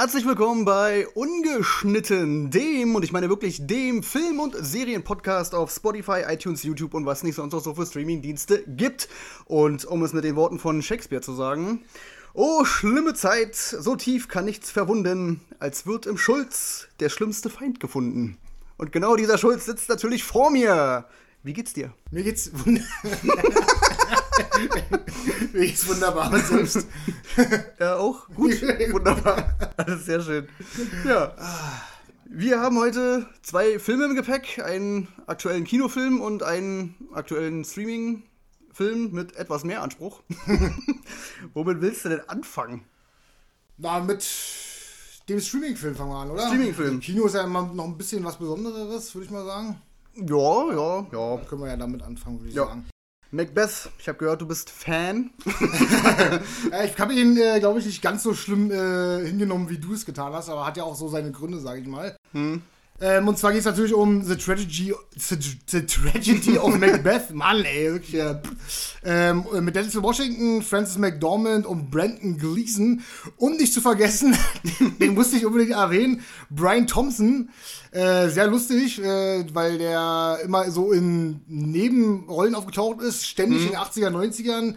Herzlich willkommen bei Ungeschnitten, dem, und ich meine wirklich dem Film- und Serienpodcast auf Spotify, iTunes, YouTube und was nicht sonst noch so für Streamingdienste gibt. Und um es mit den Worten von Shakespeare zu sagen, Oh, schlimme Zeit, so tief kann nichts verwunden, als wird im Schulz der schlimmste Feind gefunden. Und genau dieser Schulz sitzt natürlich vor mir. Wie geht's dir? Mir geht's wunderbar. Mir geht's wunderbar und selbst. Ja, auch? Gut. Wunderbar. Alles sehr schön. Ja. Wir haben heute zwei Filme im Gepäck: einen aktuellen Kinofilm und einen aktuellen Streaming-Film mit etwas mehr Anspruch. Womit willst du denn anfangen? Na, mit dem Streaming-Film fangen wir an, oder? Streaming-Film. Kino ist ja immer noch ein bisschen was Besonderes, würde ich mal sagen. Ja, ja, ja. Können wir ja damit anfangen, würde ich Ja. sagen. Macbeth, ich habe gehört, du bist Fan. Äh, ich habe ihn, äh, glaube ich, nicht ganz so schlimm äh, hingenommen, wie du es getan hast, aber hat ja auch so seine Gründe, sage ich mal. Hm. Ähm, und zwar geht es natürlich um The Tragedy, the, Tragedy of Macbeth. Mann, ey, wirklich. Äh, ähm, mit Denzel Washington, Francis McDormand und Brandon Gleason. Und nicht zu vergessen, den musste ich unbedingt erwähnen, Brian Thompson. Äh, sehr lustig, äh, weil der immer so in Nebenrollen aufgetaucht ist, ständig in den 80er, 90ern.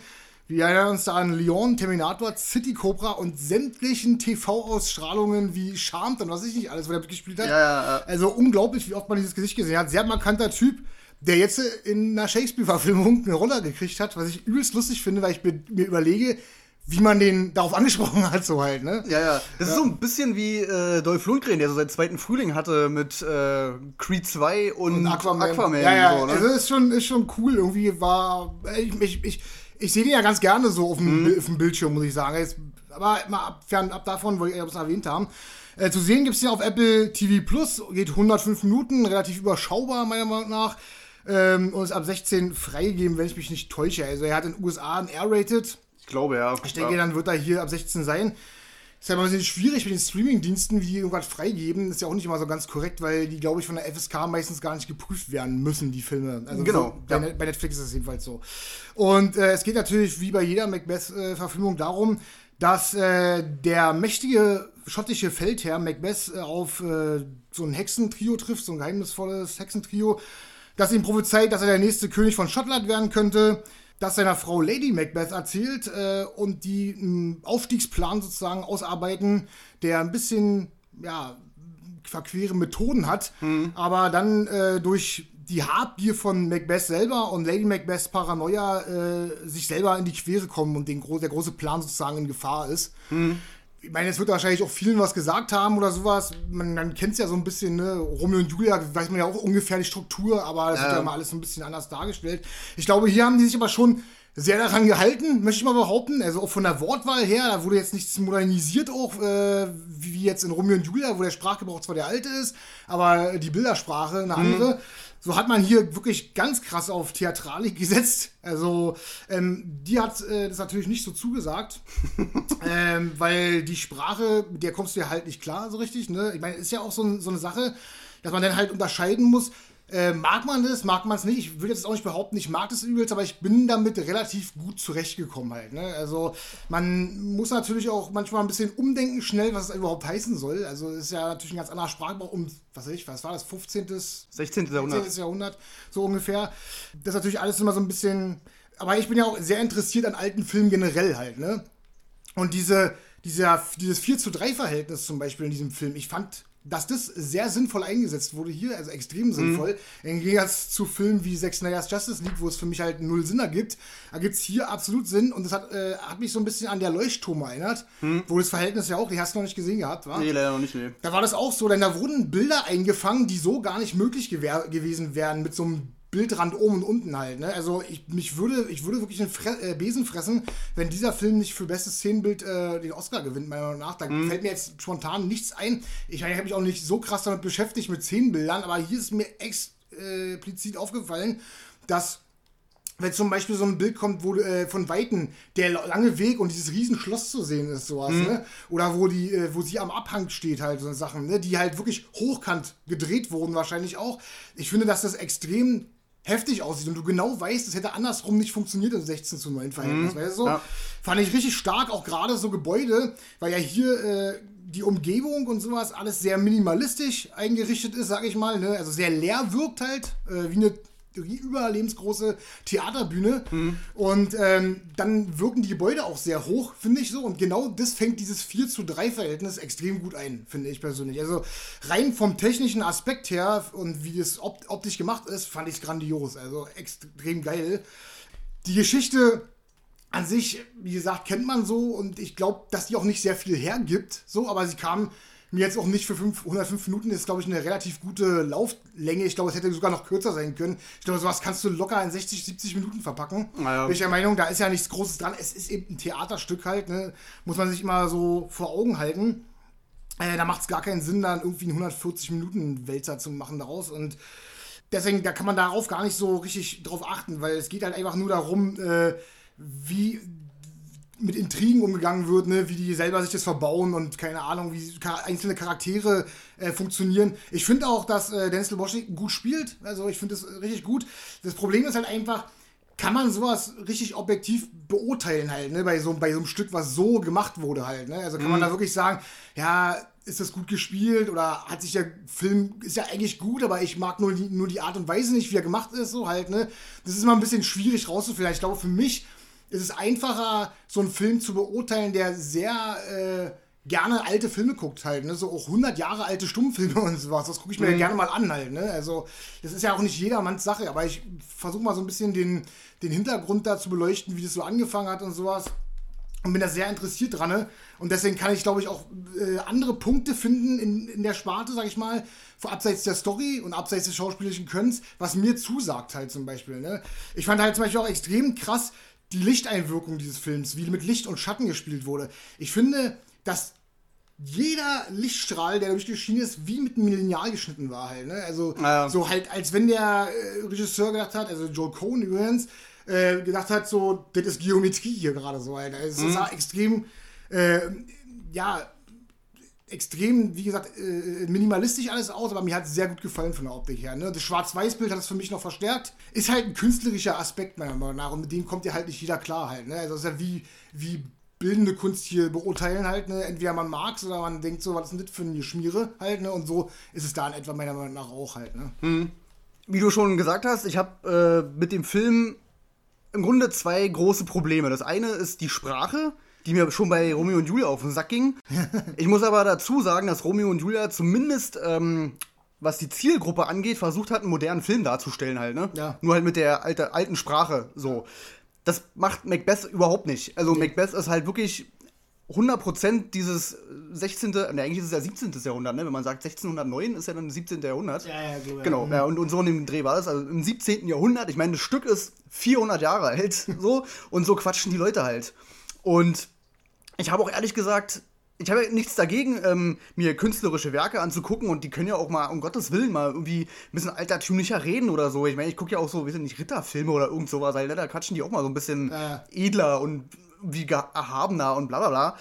Wir erinnern uns da an Leon, Terminator, City Cobra und sämtlichen TV-Ausstrahlungen wie Charmed und was ich nicht alles, wo er mitgespielt hat. Ja, ja, ja. Also unglaublich, wie oft man dieses Gesicht gesehen hat. Sehr markanter Typ, der jetzt in einer Shakespeare-Verfilmung eine Rolle gekriegt hat, was ich übelst lustig finde, weil ich mir, mir überlege, wie man den darauf angesprochen hat, so halt, ne? Ja, ja. Das ist so ein bisschen wie äh, Dolph Lundgren, der so seinen zweiten Frühling hatte mit äh, Creed 2 und, Und Aquaman. ja, ja, ja. So, ne? Also ist schon, ist schon cool. Irgendwie war. Ich, ich, ich, ich sehe den ja ganz gerne so auf dem, Mhm. Auf dem Bildschirm, muss ich sagen. Jetzt, aber mal ab, fernab davon, wo ich es erwähnt haben. Äh, zu sehen gibt es ja auf Apple TV Plus, geht 105 Minuten, relativ überschaubar, meiner Meinung nach. Ähm, und ist ab 16 freigegeben, wenn ich mich nicht täusche. Also er hat in den USA ein R-Rated. ich glaube, ja. Ich denke, ja. dann wird er hier ab 16 sein. Ist ja immer ein bisschen schwierig mit den Streaming-Diensten, wie die irgendwas freigeben. Ist ja auch nicht immer so ganz korrekt, weil die, glaube ich, von der FSK meistens gar nicht geprüft werden müssen, die Filme. Also Genau, so, bei, ja. Bei Netflix ist es jedenfalls so. Und äh, es geht natürlich, wie bei jeder Macbeth-Verfilmung, darum, dass äh, der mächtige schottische Feldherr Macbeth äh, auf äh, so ein Hexentrio trifft, so ein geheimnisvolles Hexentrio, das ihm prophezeit, dass er der nächste König von Schottland werden könnte, das seiner Frau Lady Macbeth erzählt äh, und die einen Aufstiegsplan sozusagen ausarbeiten, der ein bisschen, ja, verquere Methoden hat, aber dann äh, durch die Habgier von Macbeth selber und Lady Macbeths Paranoia äh, sich selber in die Quere kommen und den, der große Plan sozusagen in Gefahr ist. Ich meine, es wird wahrscheinlich auch vielen was gesagt haben oder sowas. Man, man kennt es ja so ein bisschen, ne? Romeo und Julia weiß man ja auch ungefähr die Struktur, aber das wird ja immer alles so ein bisschen anders dargestellt. Ich glaube, hier haben die sich aber schon sehr daran gehalten, möchte ich mal behaupten. Also auch von der Wortwahl her, da wurde jetzt nichts modernisiert auch, äh, wie jetzt in Romeo und Julia, wo der Sprachgebrauch zwar der alte ist, aber die Bildersprache eine andere. So hat man hier wirklich ganz krass auf Theatralik gesetzt. Also, ähm, die hat äh, das natürlich nicht so zugesagt, ähm, weil die Sprache, mit der kommst du ja halt nicht klar so richtig. Ne? Ich meine, ist ja auch so, so eine Sache, dass man dann halt unterscheiden muss. Äh, mag man das, mag man es nicht? Ich würde jetzt auch nicht behaupten, ich mag das übelst, aber ich bin damit relativ gut zurechtgekommen halt. Ne? Also man muss natürlich auch manchmal ein bisschen umdenken schnell, was es überhaupt heißen soll. Also es ist ja natürlich ein ganz anderer Sprachgebrauch um, was weiß ich, was war das, 15. 16. Jahrhundert. 16. Jahrhundert, so ungefähr. Das ist natürlich alles immer so ein bisschen. Aber ich bin ja auch sehr interessiert an alten Filmen generell halt, ne? Und diese, dieser, dieses 4 zu 3 Verhältnis zum Beispiel in diesem Film, ich fand, dass das sehr sinnvoll eingesetzt wurde hier, also extrem sinnvoll. Im Gegensatz zu Filmen wie Zack Snyder's Justice League, wo es für mich halt null Sinn ergibt, da gibt es hier absolut Sinn und das hat, äh, hat mich so ein bisschen an der Leuchtturm erinnert, wo das Verhältnis ja auch, die hast du noch nicht gesehen gehabt, wa? Nee, leider noch nicht, nee. Da war das auch so, denn da wurden Bilder eingefangen, die so gar nicht möglich gewesen wären mit so einem Bildrand oben und unten halt. Ne? Also ich, mich würde, ich würde wirklich einen Fre äh, Besen fressen, wenn dieser Film nicht für bestes Szenenbild äh, den Oscar gewinnt, meiner Meinung nach. Da fällt mir jetzt spontan nichts ein. Ich, ich habe mich auch nicht so krass damit beschäftigt mit Szenenbildern, aber hier ist mir explizit aufgefallen, dass wenn zum Beispiel so ein Bild kommt, wo äh, von Weitem der lange Weg und dieses Riesenschloss zu sehen ist, sowas, ne? Oder wo die, äh, wo sie am Abhang steht, halt, so Sachen, ne? Die halt wirklich hochkant gedreht wurden, wahrscheinlich auch. Ich finde, dass das extrem heftig aussieht und du genau weißt, es hätte andersrum nicht funktioniert im 16 zu 9 Verhältnis. Mhm. Weißt du so? Ja. Fand ich richtig stark, auch gerade so Gebäude, weil ja hier äh, die Umgebung und sowas alles sehr minimalistisch eingerichtet ist, sag ich mal. Ne? Also sehr leer wirkt halt, äh, wie eine überlebensgroße Theaterbühne. Mhm. Und ähm, dann wirken die Gebäude auch sehr hoch, finde ich so. Und genau das fängt dieses 4 zu 3 Verhältnis extrem gut ein, finde ich persönlich. Also rein vom technischen Aspekt her und wie das opt optisch gemacht ist, fand ich es grandios. Also extrem geil. Die Geschichte an sich, wie gesagt, kennt man so und ich glaube, dass die auch nicht sehr viel hergibt, so, aber sie kam mir jetzt auch nicht für 5, 105 Minuten ist, glaube ich, eine relativ gute Lauflänge. Ich glaube, es hätte sogar noch kürzer sein können. Ich glaube, sowas kannst du locker in 60, 70 Minuten verpacken. Naja. Bin ich der Meinung, da ist ja nichts Großes dran. Es ist eben ein Theaterstück halt, ne? muss man sich immer so vor Augen halten. Äh, da macht es gar keinen Sinn, dann irgendwie einen 140 Minuten Wälzer zu machen daraus und deswegen, da kann man darauf gar nicht so richtig drauf achten, weil es geht halt einfach nur darum, äh, wie mit Intrigen umgegangen wird, ne? wie die selber sich das verbauen und keine Ahnung, wie einzelne Charaktere äh, funktionieren. Ich finde auch, dass äh, Denzel Washington gut spielt. Also ich finde das richtig gut. Das Problem ist halt einfach, kann man sowas richtig objektiv beurteilen halt, ne? bei, so, bei so einem Stück, was so gemacht wurde halt. Ne? Also kann mhm. man da wirklich sagen, ja, ist das gut gespielt oder hat sich der Film, ist ja eigentlich gut, aber ich mag nur die, nur die Art und Weise nicht, wie er gemacht ist, so halt, ne? Das ist immer ein bisschen schwierig rauszufinden. Ich glaube, für mich ist es einfacher, so einen Film zu beurteilen, der sehr äh, gerne alte Filme guckt halt, ne? So auch 100 Jahre alte Stummfilme und sowas. Das gucke ich mir mhm. ja gerne mal an halt, ne? Also, das ist ja auch nicht jedermanns Sache, aber ich versuche mal so ein bisschen den, den Hintergrund da zu beleuchten, wie das so angefangen hat und sowas. Und bin da sehr interessiert dran. Ne? Und deswegen kann ich, glaube ich, auch äh, andere Punkte finden in, in der Sparte, sag ich mal, abseits der Story und abseits des schauspielerischen Könns, was mir zusagt halt zum Beispiel. Ne? Ich fand halt zum Beispiel auch extrem krass, die Lichteinwirkung dieses Films, wie mit Licht und Schatten gespielt wurde. Ich finde, dass jeder Lichtstrahl, der durch die Schiene ist, wie mit einem Lineal geschnitten war halt. Ne? Also ja. so halt, als wenn der äh, Regisseur gedacht hat, also Joel Cohn übrigens, äh, gedacht hat, so, das ist Geometrie hier gerade so, halt. Also, mhm. Es sah extrem, äh, ja, extrem, wie gesagt, äh, minimalistisch alles aus, aber mir hat es sehr gut gefallen von der Optik her. Ne? Das Schwarz-Weiß-Bild hat es für mich noch verstärkt. Ist halt ein künstlerischer Aspekt meiner Meinung nach und mit dem kommt ja halt nicht jeder klar halt. Ne? Also das ist ja wie, wie bildende Kunst hier beurteilen halt. Ne? Entweder man mag es oder man denkt so, was ist denn das für eine Schmiere halt. Ne? Und so ist es da in etwa meiner Meinung nach auch halt. Ne? Mhm. Wie du schon gesagt hast, ich habe äh, mit dem Film im Grunde zwei große Probleme. Das eine ist die Sprache die mir schon bei Romeo und Julia auf den Sack ging. Ich muss aber dazu sagen, dass Romeo und Julia zumindest, ähm, was die Zielgruppe angeht, versucht hat, einen modernen Film darzustellen halt, ne? Ja. Nur halt mit der alte, alten Sprache so. Das macht Macbeth überhaupt nicht. Also nee. Macbeth ist halt wirklich 100% dieses 16., ne, eigentlich ist es ja 17. Jahrhundert, ne? wenn man sagt 1609 ist ja dann 17. Jahrhundert. Ja, ja, so, ja. Genau, ja, und, und so in dem Dreh war es, also im 17. Jahrhundert, ich meine, das Stück ist 400 Jahre alt, so, und so quatschen die Leute halt. Und ich habe auch ehrlich gesagt, ich habe nichts dagegen, ähm, mir künstlerische Werke anzugucken und die können ja auch mal, um Gottes Willen, mal irgendwie ein bisschen altertümlicher reden oder so. Ich meine, ich gucke ja auch so, sind nicht Ritterfilme oder irgend sowas, weil da quatschen die auch mal so ein bisschen ja. edler und wie erhabener und bla bla bla.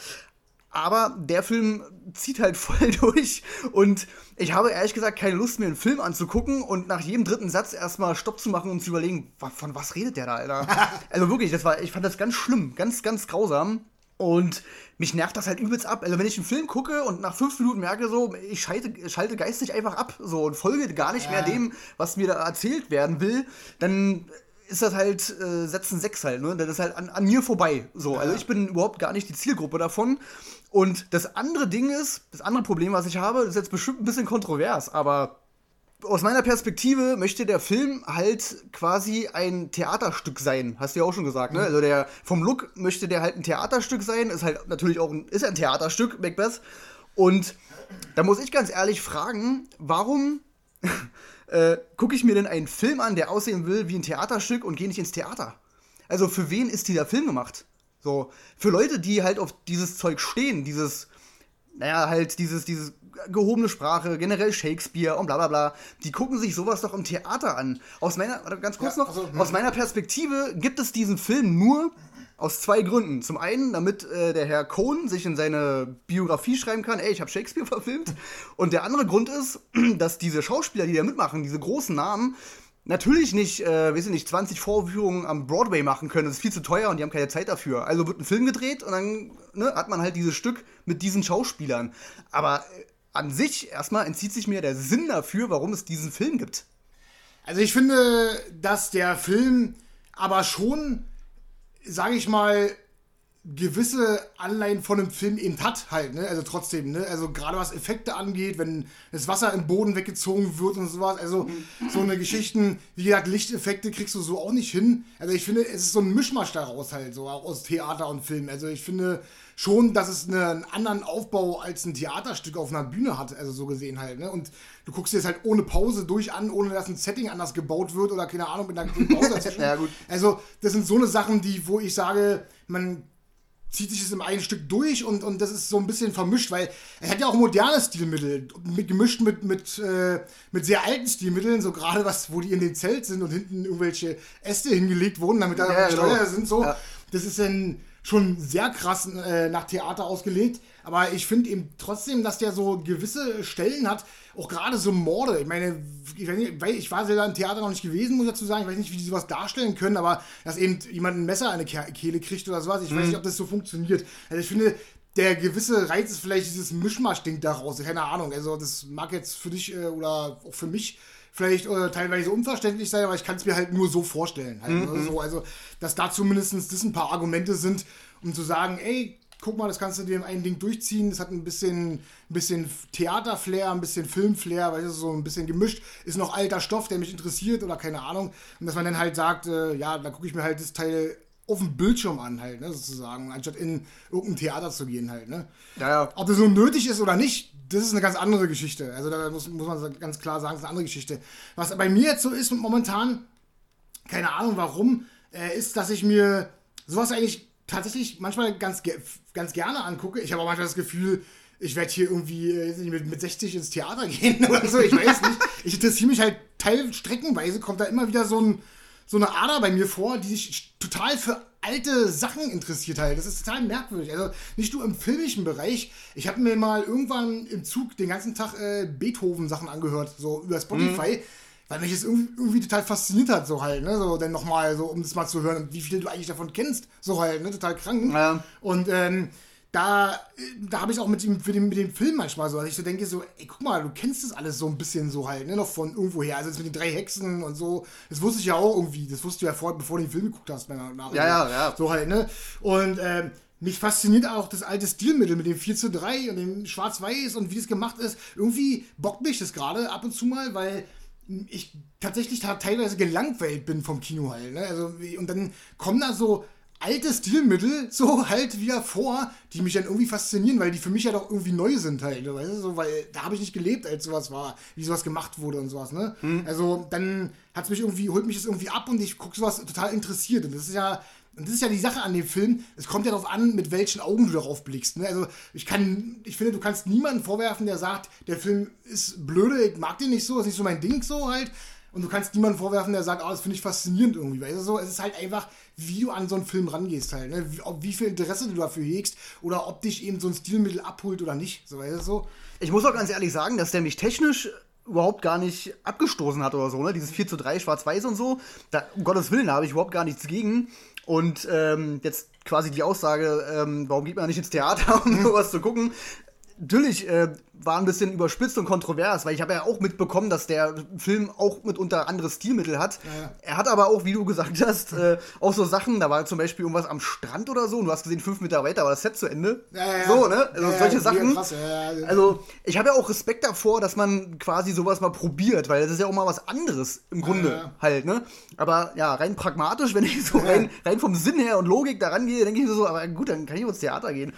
Aber der Film zieht halt voll durch und ich habe ehrlich gesagt keine Lust, mir einen Film anzugucken und nach jedem dritten Satz erstmal Stopp zu machen und zu überlegen, von was redet der da, Alter? also wirklich, das war, ich fand das ganz schlimm, ganz, ganz grausam. Und mich nervt das halt übelst ab. Also wenn ich einen Film gucke und nach fünf Minuten merke so, ich schalte, schalte geistig einfach ab so und folge gar nicht ja. mehr dem, was mir da erzählt werden will, dann ist das halt äh, Setzen 6 halt, ne? Das ist halt an, an mir vorbei. So. Ja. Also ich bin überhaupt gar nicht die Zielgruppe davon. Und das andere Ding ist, das andere Problem, was ich habe, ist jetzt bestimmt ein bisschen kontrovers, aber aus meiner Perspektive möchte der Film halt quasi ein Theaterstück sein. Hast du ja auch schon gesagt, ne? Mhm. Also der vom Look möchte der halt ein Theaterstück sein, ist halt natürlich auch ein, ist ein Theaterstück, Macbeth. Und da muss ich ganz ehrlich fragen, warum äh, gucke ich mir denn einen Film an, der aussehen will wie ein Theaterstück und gehe nicht ins Theater? Also für wen ist dieser Film gemacht? So, für Leute, die halt auf dieses Zeug stehen, dieses, naja, halt dieses, dieses gehobene Sprache, generell Shakespeare und bla bla bla. Die gucken sich sowas doch im Theater an. Aus meiner, ganz kurz ja, noch, also, aus meiner Perspektive gibt es diesen Film nur aus zwei Gründen. Zum einen, damit äh, der Herr Cohn sich in seine Biografie schreiben kann, ey, ich habe Shakespeare verfilmt. Und der andere Grund ist, dass diese Schauspieler, die da mitmachen, diese großen Namen, natürlich nicht, äh, weiß ich nicht, 20 Vorführungen am Broadway machen können. Das ist viel zu teuer und die haben keine Zeit dafür. Also wird ein Film gedreht und dann ne, hat man halt dieses Stück mit diesen Schauspielern. Aber äh, an sich erstmal entzieht sich mir der Sinn dafür, warum es diesen Film gibt. Also ich finde, dass der Film aber schon, sage ich mal, gewisse Anleihen von einem Film eben hat halt, ne? Also trotzdem, ne? Also gerade was Effekte angeht, wenn das Wasser im Boden weggezogen wird und sowas, also so eine Geschichten, wie gesagt, Lichteffekte kriegst du so auch nicht hin. Also ich finde, es ist so ein Mischmasch daraus halt, so auch aus Theater und Film. Also ich finde schon, dass es einen anderen Aufbau als ein Theaterstück auf einer Bühne hat, also so gesehen halt, ne? Und du guckst dir das halt ohne Pause durch an, ohne dass ein Setting anders gebaut wird oder keine Ahnung, mit einer Pause dazwischen. ja, gut. Also das sind so eine Sachen, die, wo ich sage, man zieht sich es im einen Stück durch und, und das ist so ein bisschen vermischt, weil er hat ja auch moderne Stilmittel, mit, gemischt mit, mit, äh, mit sehr alten Stilmitteln, so gerade was, wo die in dem Zelt sind und hinten irgendwelche Äste hingelegt wurden, damit da ja, Steuer genau. sind, so. Ja. Das ist dann schon sehr krass äh, nach Theater ausgelegt. Aber ich finde eben trotzdem, dass der so gewisse Stellen hat, auch gerade so Morde. Ich meine, ich, nicht, ich war selber im Theater noch nicht gewesen, muss ich dazu sagen. Ich weiß nicht, wie die sowas darstellen können, aber dass eben jemand ein Messer an eine Kehle kriegt oder sowas. Ich mhm. weiß nicht, ob das so funktioniert. Also ich finde, der gewisse Reiz ist vielleicht dieses Mischmasch-Ding daraus. Keine Ahnung. Also das mag jetzt für dich äh, oder auch für mich vielleicht äh, teilweise unverständlich sein, aber ich kann es mir halt nur so vorstellen. Halt, mhm. ne? so, also, dass da zumindest das ein paar Argumente sind, um zu sagen, ey, guck mal, das kannst du dir in ein Ding durchziehen. Das hat ein bisschen, ein bisschen Theaterflair, ein bisschen Filmflair, weil es so ein bisschen gemischt. Ist noch alter Stoff, der mich interessiert oder keine Ahnung. Und dass man dann halt sagt, äh, ja, da gucke ich mir halt das Teil auf dem Bildschirm an, halt, ne, sozusagen, anstatt in irgendein Theater zu gehen, halt, ne. Ja, ja. Ob das so nötig ist oder nicht, das ist eine ganz andere Geschichte. Also da muss, muss man ganz klar sagen, das ist eine andere Geschichte. Was bei mir jetzt so ist momentan, keine Ahnung warum, äh, ist, dass ich mir sowas eigentlich tatsächlich manchmal ganz, ganz gerne angucke. Ich habe auch manchmal das Gefühl, ich werde hier irgendwie äh, mit, mit 60 ins Theater gehen oder so, ich weiß nicht. Ich interessiere mich halt teilstreckenweise, kommt da immer wieder so, ein, so eine Ader bei mir vor, die sich total für alte Sachen interessiert halt. Das ist total merkwürdig. Also nicht nur im filmischen Bereich. Ich habe mir mal irgendwann im Zug den ganzen Tag äh, Beethoven-Sachen angehört, so über Spotify. Mhm weil mich das irgendwie, irgendwie, total fasziniert hat, so halt, ne, so dann nochmal, so, um das mal zu hören, wie viel du eigentlich davon kennst, so halt, ne, total krank. Ja. Und, ähm, da, da habe ich auch mit dem, mit, dem, mit dem Film manchmal so, dass ich so denke, so, ey, guck mal, du kennst das alles so ein bisschen so halt, ne, noch von irgendwoher. Also das mit den drei Hexen und so, das wusste ich ja auch irgendwie, das wusstest du ja vor, bevor du den Film geguckt hast, meiner Meinung Ja, ja, ja. So halt, ne. Und ähm, mich fasziniert auch das alte Stilmittel mit dem 4 zu 3 und dem Schwarz-Weiß und wie das gemacht ist. Irgendwie bockt mich das gerade ab und zu mal, weil ich tatsächlich teilweise gelangweilt bin vom Kino halt. Ne? Also, und dann kommen da so alte Stilmittel so halt wieder vor, die mich dann irgendwie faszinieren, weil die für mich ja doch irgendwie neu sind halt, weißt du, so, weil da habe ich nicht gelebt, als sowas war, wie sowas gemacht wurde und sowas, ne? Mhm. Also dann hat es mich irgendwie, holt mich das irgendwie ab und ich gucke sowas total interessiert und das ist ja und das ist ja die Sache an dem Film, es kommt ja darauf an, mit welchen Augen du darauf blickst. Ne? Also ich kann, ich finde, du kannst niemanden vorwerfen, der sagt, der Film ist blöde, ich mag den nicht so, das ist nicht so mein Ding so halt. Und du kannst niemanden vorwerfen, der sagt, oh, das finde ich faszinierend irgendwie. Weil es, so, es ist halt einfach, wie du an so einen Film rangehst halt. Ne? Wie, ob, wie viel Interesse du dafür hegst oder ob dich eben so ein Stilmittel abholt oder nicht. So, weißt du, so. Ich muss auch ganz ehrlich sagen, dass der mich technisch überhaupt gar nicht abgestoßen hat oder so, ne? Dieses 4 zu 3 Schwarz-Weiß und so. Da, um Gottes Willen, da habe ich überhaupt gar nichts gegen. Und ähm, jetzt quasi die Aussage, ähm, warum geht man nicht ins Theater, um sowas zu gucken, natürlich äh, war ein bisschen überspitzt und kontrovers, weil ich habe ja auch mitbekommen, dass der Film auch mitunter andere Stilmittel hat. Ja, ja. Er hat aber auch, wie du gesagt hast, äh, auch so Sachen, da war zum Beispiel irgendwas am Strand oder so und du hast gesehen, fünf Meter weiter war das Set zu Ende. Ja, so, ne? Also solche Sachen. Krass, also ich habe ja auch Respekt davor, dass man quasi sowas mal probiert, weil das ist ja auch mal was anderes im Grunde halt, ne? Aber ja, rein pragmatisch, wenn ich so rein, rein vom Sinn her und Logik daran gehe, denke ich mir so, aber gut, dann kann ich ins Theater gehen.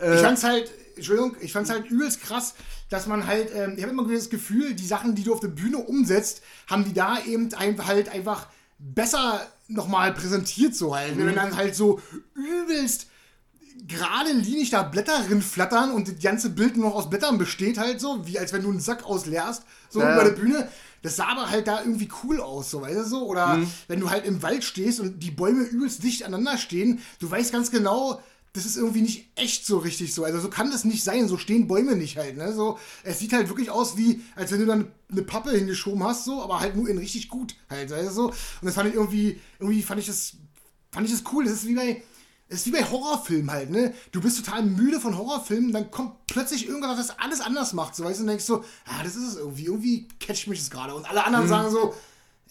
Äh, ich fand's halt Entschuldigung, ich fand es halt übelst krass, dass man halt, ähm, ich habe immer das Gefühl, die Sachen, die du auf der Bühne umsetzt, haben die da eben ein, halt einfach besser nochmal präsentiert, so halt. Mhm. Wenn dann halt so übelst gerade linig da Blätter drin flattern und das ganze Bild nur noch aus Blättern besteht, halt so, wie als wenn du einen Sack ausleerst, so ja. über der Bühne. Das sah aber halt da irgendwie cool aus, so, weißt du so? Oder mhm. wenn du halt im Wald stehst und die Bäume übelst dicht aneinander stehen, du weißt ganz genau, das ist irgendwie nicht echt so richtig so. Also so kann das nicht sein. So stehen Bäume nicht halt. Ne? So, es sieht halt wirklich aus wie, als wenn du dann eine Pappe hingeschoben hast, so, aber halt nur in richtig gut halt. Also so. Und das fand ich irgendwie, irgendwie fand ich das, fand ich das cool. Das ist wie bei, das ist wie bei Horrorfilmen halt, ne? Du bist total müde von Horrorfilmen, dann kommt plötzlich irgendwas, das alles anders macht, so weißt du, und denkst so, ah, das ist es irgendwie, irgendwie catcht mich das gerade. Und alle anderen mhm. sagen so,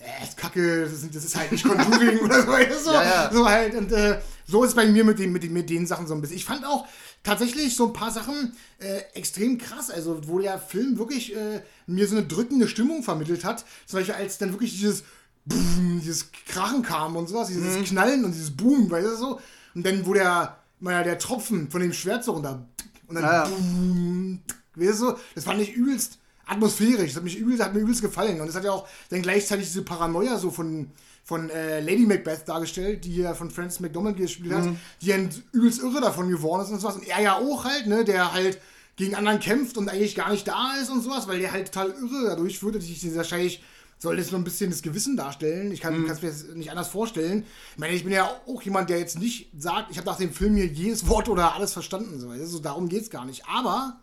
äh, ist kacke, das ist, das ist halt nicht Conjuring oder so, du? Ja, ja. So halt, und äh, so ist es bei mir mit den, mit, den, mit den Sachen so ein bisschen. Ich fand auch tatsächlich so ein paar Sachen äh, extrem krass, also wo der Film wirklich äh, mir so eine drückende Stimmung vermittelt hat. Zum Beispiel als dann wirklich dieses Boom, dieses Krachen kam und sowas, dieses mhm. Knallen und dieses Boom, weißt du so? Und dann, wo der, naja, der Tropfen von dem Schwert so runter und dann ja. Boom, weißt du, das fand ich übelst atmosphärisch. Das hat, mich übelst, hat mir übelst gefallen. Und es hat ja auch dann gleichzeitig diese Paranoia so von, von äh, Lady Macbeth dargestellt, die ja von Francis McDormand gespielt hat, mhm. die ja übelst irre davon geworden ist und sowas. Und er ja auch halt, ne, der halt gegen anderen kämpft und eigentlich gar nicht da ist und sowas, weil der halt total irre dadurch würde sich wahrscheinlich soll das so ein bisschen das Gewissen darstellen. Ich kann es mhm. mir das nicht anders vorstellen. Ich meine, ich bin ja auch jemand, der jetzt nicht sagt, ich habe nach dem Film hier jedes Wort oder alles verstanden. So. Also darum geht es gar nicht. Aber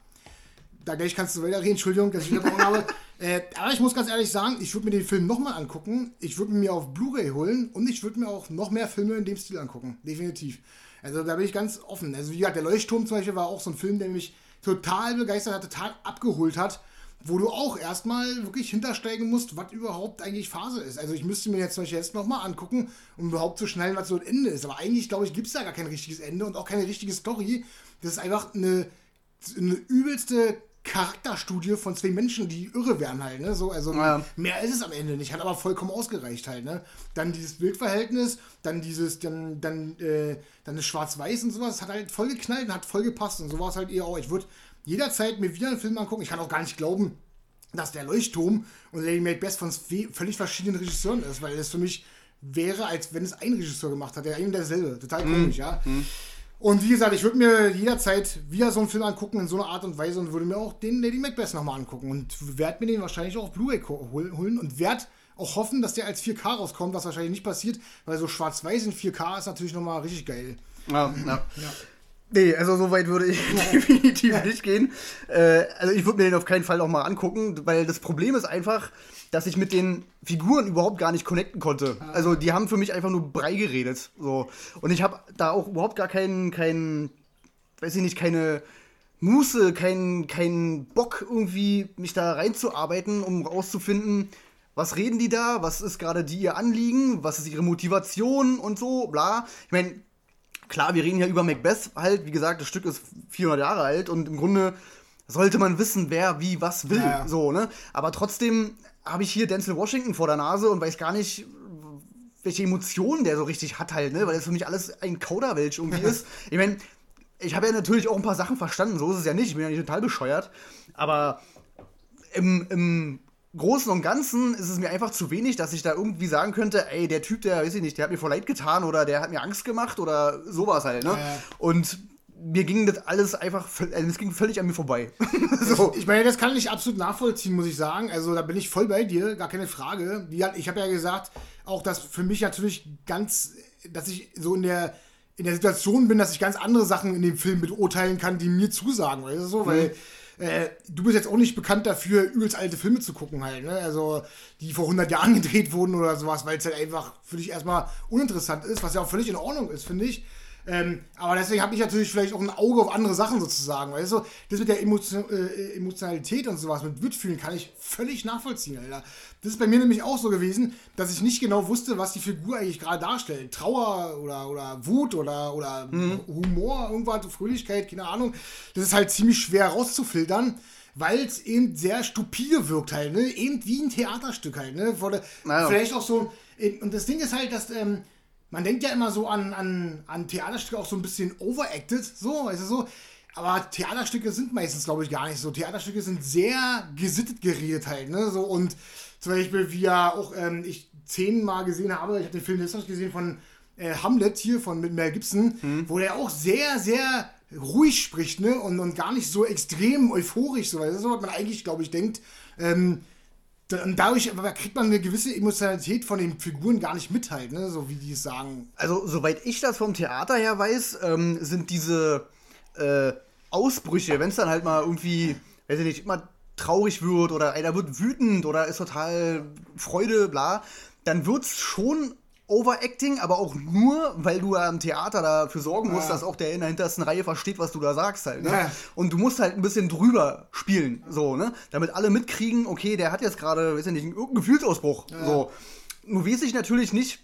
da gleich kannst du weiter reden, Entschuldigung, dass ich wiederbrochen habe. Äh, aber ich muss ganz ehrlich sagen, ich würde mir den Film nochmal angucken. Ich würde mir auf Blu-ray holen und ich würde mir auch noch mehr Filme in dem Stil angucken. Definitiv. Also da bin ich ganz offen. Also wie gesagt, der Leuchtturm zum Beispiel war auch so ein Film, der mich total begeistert hat, total abgeholt hat, wo du auch erstmal wirklich hintersteigen musst, was überhaupt eigentlich Phase ist. Also ich müsste mir jetzt zum Beispiel jetzt nochmal angucken, um überhaupt zu schnallen, was so ein Ende ist. Aber eigentlich, glaube ich, gibt es da gar kein richtiges Ende und auch keine richtige Story. Das ist einfach eine, eine übelste Charakterstudie von zwei Menschen, die irre wären halt, ne? So, also ja. mehr ist es am Ende nicht, hat aber vollkommen ausgereicht halt, ne? Dann dieses Bildverhältnis, dann dieses, dann, dann, äh, dann das Schwarz-Weiß und sowas, hat halt voll geknallt und hat voll gepasst und so war es halt eher auch. Ich würde jederzeit mir wieder einen Film angucken. Ich kann auch gar nicht glauben, dass der Leuchtturm und Lady Macbeth von völlig verschiedenen Regisseuren ist, weil das für mich wäre, als wenn es ein Regisseur gemacht hat, der eben derselbe. Total mhm. komisch, ja. Mhm. Und wie gesagt, ich würde mir jederzeit wieder so einen Film angucken in so einer Art und Weise und würde mir auch den Lady Macbeth nochmal angucken und werde mir den wahrscheinlich auch auf Blu-ray holen und werde auch hoffen, dass der als 4K rauskommt, was wahrscheinlich nicht passiert, weil so schwarz-weiß in 4K ist natürlich nochmal richtig geil. Ja, ja. ja. Nee, also so weit würde ich definitiv ja. nicht gehen. Äh, also ich würde mir den auf keinen Fall noch mal angucken, weil das Problem ist einfach, dass ich mit den Figuren überhaupt gar nicht connecten konnte. Ah. Also die haben für mich einfach nur Brei geredet. So. Und ich habe da auch überhaupt gar keinen, keinen, weiß ich nicht, keine Muße, keinen, keinen Bock irgendwie mich da reinzuarbeiten, um rauszufinden, was reden die da, was ist gerade die ihr Anliegen, was ist ihre Motivation und so, bla. Ich meine, klar, wir reden ja über Macbeth halt, wie gesagt, das Stück ist 400 Jahre alt und im Grunde sollte man wissen, wer wie was will, ja. so, ne? Aber trotzdem habe ich hier Denzel Washington vor der Nase und weiß gar nicht, welche Emotionen der so richtig hat halt, ne? Weil das für mich alles ein Kauderwelsch irgendwie ist. Ich meine, ich habe ja natürlich auch ein paar Sachen verstanden, so ist es ja nicht, ich bin ja nicht total bescheuert, aber im, im Großen und Ganzen ist es mir einfach zu wenig, dass ich da irgendwie sagen könnte, ey, der Typ, der, weiß ich nicht, der hat mir voll leid getan oder der hat mir Angst gemacht oder sowas halt, ne? Ja. Und mir ging das alles einfach, also es ging völlig an mir vorbei. so. Ich meine, das kann ich absolut nachvollziehen, muss ich sagen. Also da bin ich voll bei dir, gar keine Frage. Ich habe ja gesagt, auch dass für mich natürlich ganz, dass ich so in der in der Situation bin, dass ich ganz andere Sachen in dem Film beurteilen kann, die mir zusagen, weißt du so, weil mhm äh, du bist jetzt auch nicht bekannt dafür, übelst alte Filme zu gucken halt, ne? Also, die vor 100 Jahren gedreht wurden oder sowas, weil es halt einfach für dich erstmal uninteressant ist, was ja auch völlig in Ordnung ist, finde ich. Ähm, aber deswegen habe ich natürlich vielleicht auch ein Auge auf andere Sachen sozusagen. Weißt du, das mit der Emotion, äh, Emotionalität und sowas, mit Mitfühlen kann ich völlig nachvollziehen, Alter. Das ist bei mir nämlich auch so gewesen, dass ich nicht genau wusste, was die Figur eigentlich gerade darstellt. Trauer oder, oder Wut oder, oder mhm. Humor, irgendwas, Fröhlichkeit, keine Ahnung. Das ist halt ziemlich schwer rauszufiltern weil es eben sehr stupide wirkt halt, ne? Eben wie ein Theaterstück halt, ne? Naja. Vielleicht auch so. Und das Ding ist halt, dass ähm, man denkt ja immer so an, an, an Theaterstücke auch so ein bisschen overacted, so, weißt du so. Aber Theaterstücke sind meistens, glaube ich, gar nicht so. Theaterstücke sind sehr gesittet geredet halt, ne? So, und zum Beispiel, wie ja auch ähm, ich zehnmal gesehen habe, ich habe den Film letztens gesehen von äh, Hamlet hier von mit Mel Gibson, hm. wo der auch sehr, sehr ruhig spricht, ne? Und, und gar nicht so extrem euphorisch, so, weißt du, so, was man eigentlich, glaube ich, denkt. Ähm, und dadurch kriegt man eine gewisse Emotionalität von den Figuren gar nicht mit halt, ne? so wie die es sagen. Also, soweit ich das vom Theater her weiß, ähm, sind diese äh, Ausbrüche, wenn es dann halt mal irgendwie, weiß ich nicht, immer traurig wird oder einer wird wütend oder ist total Freude, bla, dann wird es schon Overacting, aber auch nur, weil du ja im Theater dafür sorgen musst, ja. dass auch der in der hintersten Reihe versteht, was du da sagst halt. Ne? Ja. Und du musst halt ein bisschen drüber spielen, so, ne? Damit alle mitkriegen, okay, der hat jetzt gerade, weiß ich nicht, irgendeinen Gefühlsausbruch. Ja. So. Nur weiß ich natürlich nicht,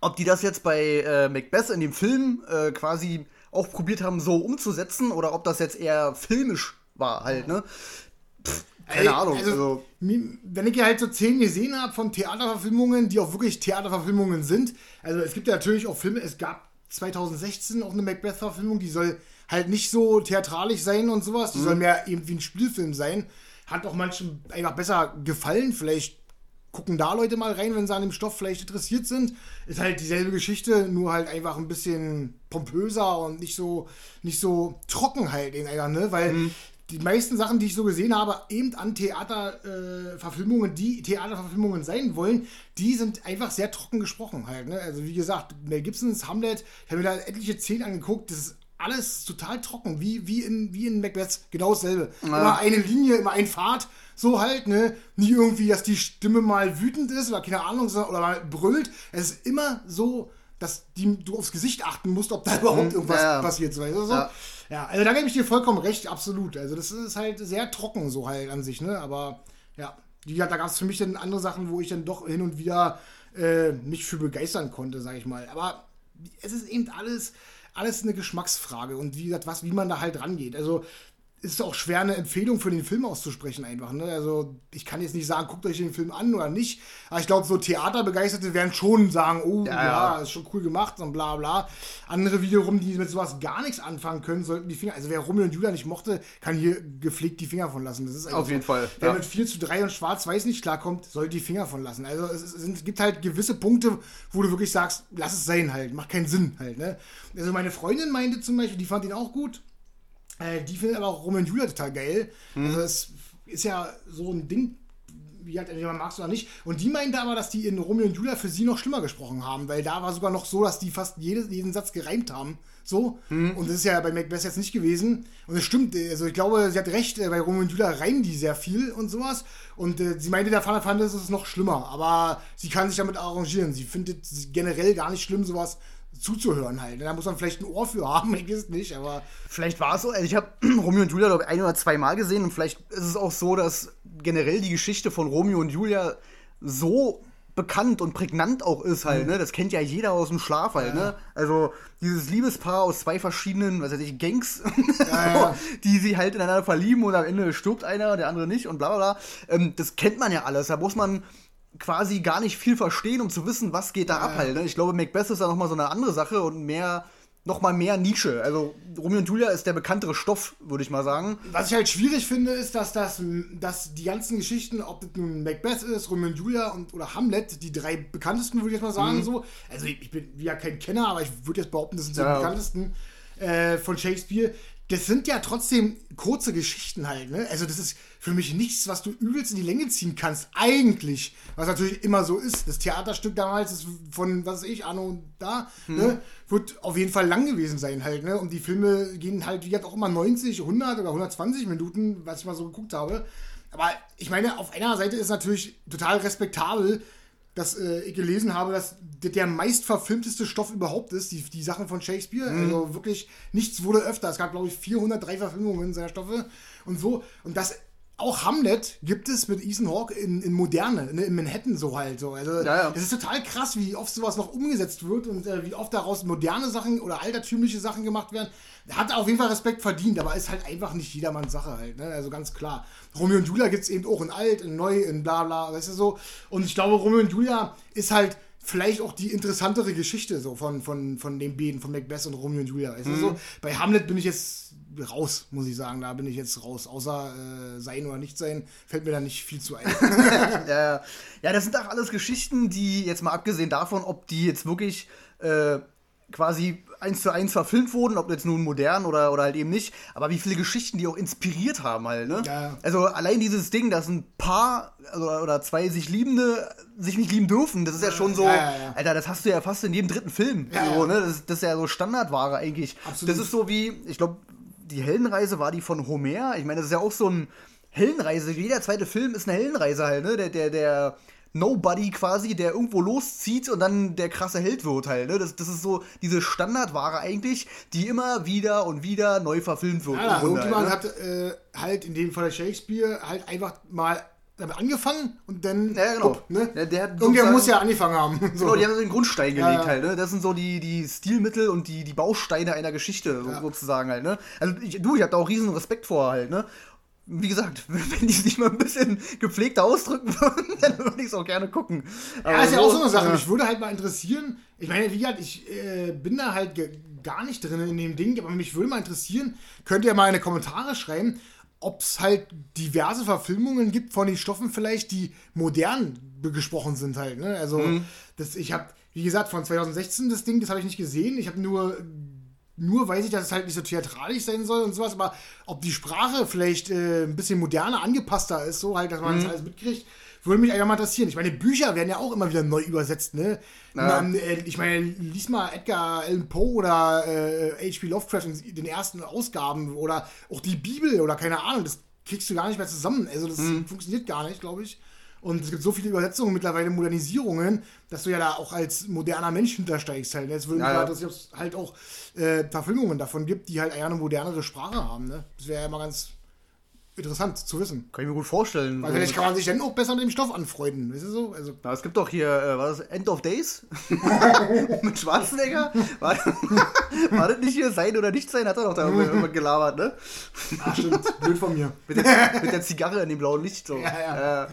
ob die das jetzt bei äh, Macbeth in dem Film äh, quasi auch probiert haben, so umzusetzen, oder ob das jetzt eher filmisch war halt, ne? Pff, keine Ey, Ahnung. Also, also, wenn ich ja halt so zehn gesehen habe von Theaterverfilmungen, die auch wirklich Theaterverfilmungen sind, also es gibt ja natürlich auch Filme, es gab 2016 auch eine Macbeth-Verfilmung, die soll halt nicht so theatralisch sein und sowas, die mhm. soll mehr irgendwie ein Spielfilm sein. Hat auch manchen einfach besser gefallen, vielleicht gucken da Leute mal rein, wenn sie an dem Stoff vielleicht interessiert sind. Ist halt dieselbe Geschichte, nur halt einfach ein bisschen pompöser und nicht so, nicht so trocken halt, ne? Weil mhm die meisten Sachen, die ich so gesehen habe, eben an Theaterverfilmungen, äh, die Theaterverfilmungen sein wollen, die sind einfach sehr trocken gesprochen halt. Ne? Also wie gesagt, Mel Gibsons Hamlet, ich habe mir da etliche Szenen angeguckt, das ist alles total trocken, wie, wie, in, wie in Macbeth, genau dasselbe. Ja. Immer eine Linie, immer ein Pfad, so halt, ne? Nie irgendwie, dass die Stimme mal wütend ist oder keine Ahnung, oder mal brüllt. Es ist immer so, dass die, du aufs Gesicht achten musst, ob da überhaupt mhm. irgendwas ja, ja. passiert. So, weißt du, so. Ja. Ja, also da gebe ich dir vollkommen recht, absolut. Also das ist halt sehr trocken so halt an sich, ne? Aber ja, gesagt, da gab es für mich dann andere Sachen, wo ich dann doch hin und wieder äh, mich für begeistern konnte, sag ich mal. Aber es ist eben alles, alles eine Geschmacksfrage und wie gesagt, was, wie man da halt rangeht. Also ist auch schwer, eine Empfehlung für den Film auszusprechen einfach. Ne? Also ich kann jetzt nicht sagen, guckt euch den Film an oder nicht. Aber ich glaube, so Theaterbegeisterte werden schon sagen, oh ja, ja, ist schon cool gemacht und bla bla. Andere wiederum, die mit sowas gar nichts anfangen können, sollten die Finger, also wer Romeo und Julia nicht mochte, kann hier gepflegt die Finger von lassen. Das ist Auf jeden so. Fall. Wer ja. mit 4 zu 3 und Schwarz-Weiß nicht klarkommt, sollte die Finger von lassen. Also es, es, gibt halt gewisse Punkte, wo du wirklich sagst, lass es sein halt, macht keinen Sinn halt. Ne? Also meine Freundin meinte zum Beispiel, die fand ihn auch gut äh, die finden aber auch Romeo und Julia total geil. Mhm. Also es ist ja so ein Ding, wie halt entweder man mag es oder nicht. Und die meinte aber, dass die in Romeo und Julia für sie noch schlimmer gesprochen haben, weil da war sogar noch so, dass die fast jede, jeden Satz gereimt haben. So. Mhm. Und das ist ja bei Macbeth jetzt nicht gewesen. Und es stimmt, also ich glaube, sie hat recht, äh, bei Romeo und Julia reimen die sehr viel und sowas. Und äh, sie meinte, der Vater fand es noch schlimmer. Aber sie kann sich damit arrangieren. Sie findet generell gar nicht schlimm, sowas zuzuhören halt. Da muss man vielleicht ein Ohr für haben, ich weiß nicht, aber. Vielleicht war es so, also ich habe Romeo und Julia, glaube ich, ein oder zwei Mal gesehen und vielleicht ist es auch so, dass generell die Geschichte von Romeo und Julia so bekannt und prägnant auch ist halt, mhm. ne? Das kennt ja jeder aus dem Schlaf halt, ne? ja. ne? Also dieses Liebespaar aus zwei verschiedenen, was weiß ich, Gangs, ja, ja. die sich halt ineinander verlieben und am Ende stirbt einer, der andere nicht und bla bla bla. Ähm, das kennt man ja alles. Da muss man quasi gar nicht viel verstehen, um zu wissen, was geht da ja. ab halt. Ne? Ich glaube, Macbeth ist da nochmal so eine andere Sache und mehr nochmal mehr Nische. Also Romeo und Julia ist der bekanntere Stoff, würde ich mal sagen. Was ich halt schwierig finde, ist, dass das, dass die ganzen Geschichten, ob das nun Macbeth ist, Romeo und Julia und, oder Hamlet, die drei bekanntesten, würde ich jetzt mal sagen, mhm. so. Also ich, ich bin ja kein Kenner, aber ich würde jetzt behaupten, das sind so ja. die bekanntesten äh, von Shakespeare das sind ja trotzdem kurze Geschichten halt, ne? Also das ist für mich nichts, was du übelst in die Länge ziehen kannst, eigentlich. Was natürlich immer so ist. Das Theaterstück damals ist von, was weiß ich, Anno und da, hm. ne? Wird auf jeden Fall lang gewesen sein halt, ne? Und die Filme gehen halt, wie gesagt, auch immer 90, 100 oder 120 Minuten, was ich mal so geguckt habe. Aber ich meine, auf einer Seite ist natürlich total respektabel, dass äh, ich gelesen habe, dass der meistverfilmteste Stoff überhaupt ist, die, die Sachen von Shakespeare. Mhm. Also wirklich, nichts wurde öfter. Es gab, glaube ich, 403 Verfilmungen seiner Stoffe und so. Und das auch Hamlet gibt es mit Ethan Hawke in, in Moderne, ne, in Manhattan so halt. So. Also, ja, ja. Das ist total krass, wie oft sowas noch umgesetzt wird und äh, wie oft daraus moderne Sachen oder altertümliche Sachen gemacht werden. Hat auf jeden Fall Respekt verdient, aber ist halt einfach nicht jedermanns Sache halt. Ne? Also ganz klar. Romeo und Julia gibt es eben auch in alt, in neu, in bla bla, weißt du so. Und ich glaube, Romeo und Julia ist halt vielleicht auch die interessantere Geschichte so von, von, von den beiden, von Macbeth und Romeo und Julia. Weißt du mhm. so? Bei Hamlet bin ich jetzt raus, muss ich sagen. Da bin ich jetzt raus. Außer äh, sein oder nicht sein, fällt mir da nicht viel zu ein. ja, ja, das sind auch alles Geschichten, die jetzt mal abgesehen davon, ob die jetzt wirklich äh, quasi eins zu eins verfilmt wurden, ob jetzt nun modern oder, oder halt eben nicht, aber wie viele Geschichten die auch inspiriert haben halt, ne? Ja. Also allein dieses Ding, dass ein Paar also, oder zwei sich Liebende sich nicht lieben dürfen, das ist ja schon so, Ja, ja. Alter, das hast du ja fast in jedem dritten Film. So, ne? das, das ist ja so Standardware eigentlich. Absolut. Das ist so wie, ich glaube, die Heldenreise war die von Homer. Ich meine, das ist ja auch so ein Heldenreise. Jeder zweite Film ist eine Heldenreise halt, ne? Der, der, der Nobody quasi, der irgendwo loszieht und dann der krasse Held wird halt, ne? Das, das ist so diese Standardware eigentlich, die immer wieder und wieder neu verfilmt wird. Ja, im Grunde irgendjemand halt, ne? hat äh, halt in dem Fall Shakespeare halt einfach mal damit angefangen und dann. Ja, genau. Upp, ne? Ja, der sozusagen- muss ja angefangen haben. So. Genau, die haben so den Grundstein Ja, gelegt ja. halt, ne? Das sind so die, die Stilmittel und die, die Bausteine einer Geschichte, so, sozusagen halt, ne? Also ich, du, ich hab da auch riesen Respekt vor halt, ne? Wie gesagt, wenn die sich mal ein bisschen gepflegter ausdrücken würden, dann würde ich es auch gerne gucken. Ja, ist ja auch so eine Sache. ja. Mich würde halt mal interessieren, ich meine, wie gesagt, ich äh, bin da halt gar nicht drin in dem Ding, aber mich würde mal interessieren, könnt ihr mal in die Kommentare schreiben, ob es halt diverse Verfilmungen gibt von den Stoffen vielleicht, die modern gesprochen sind halt. Ne? Also, das, ich habe, wie gesagt, von 2016 das Ding, das habe ich nicht gesehen. Ich habe nur nur weiß ich, dass es halt nicht so theatralisch sein soll und sowas, aber ob die Sprache vielleicht äh, ein bisschen moderner, angepasster ist, so halt, dass man das alles mitkriegt, würde mich einfach mal interessieren. Ich meine, Bücher werden ja auch immer wieder neu übersetzt, ne? Man, äh, ich meine, lies mal Edgar Allan Poe oder äh, H.P. Lovecraft in den ersten Ausgaben oder auch die Bibel oder keine Ahnung, das kriegst du gar nicht mehr zusammen. Also das funktioniert gar nicht, glaube ich. Und es gibt so viele Übersetzungen, mittlerweile Modernisierungen, dass du ja da auch als moderner Mensch hintersteigst halt. Jetzt würde mich Ja, ja. ob es halt auch äh, Verfilmungen davon gibt, die halt eher eine modernere Sprache haben. Ne? Das wäre ja mal ganz interessant zu wissen. Kann ich mir gut vorstellen. Weil vielleicht kann man sich dann auch besser mit dem Stoff anfreunden. Weißt du so? Also, Na, es gibt doch hier, äh, war das End of Days? Mit Schwarzenegger? War, war das nicht hier sein oder nicht sein? Hat er doch da irgendwann gelabert, ne? ah, stimmt. Blöd von mir. Mit der, mit der Zigarre in dem blauen Licht. So. Ja, ja. Äh,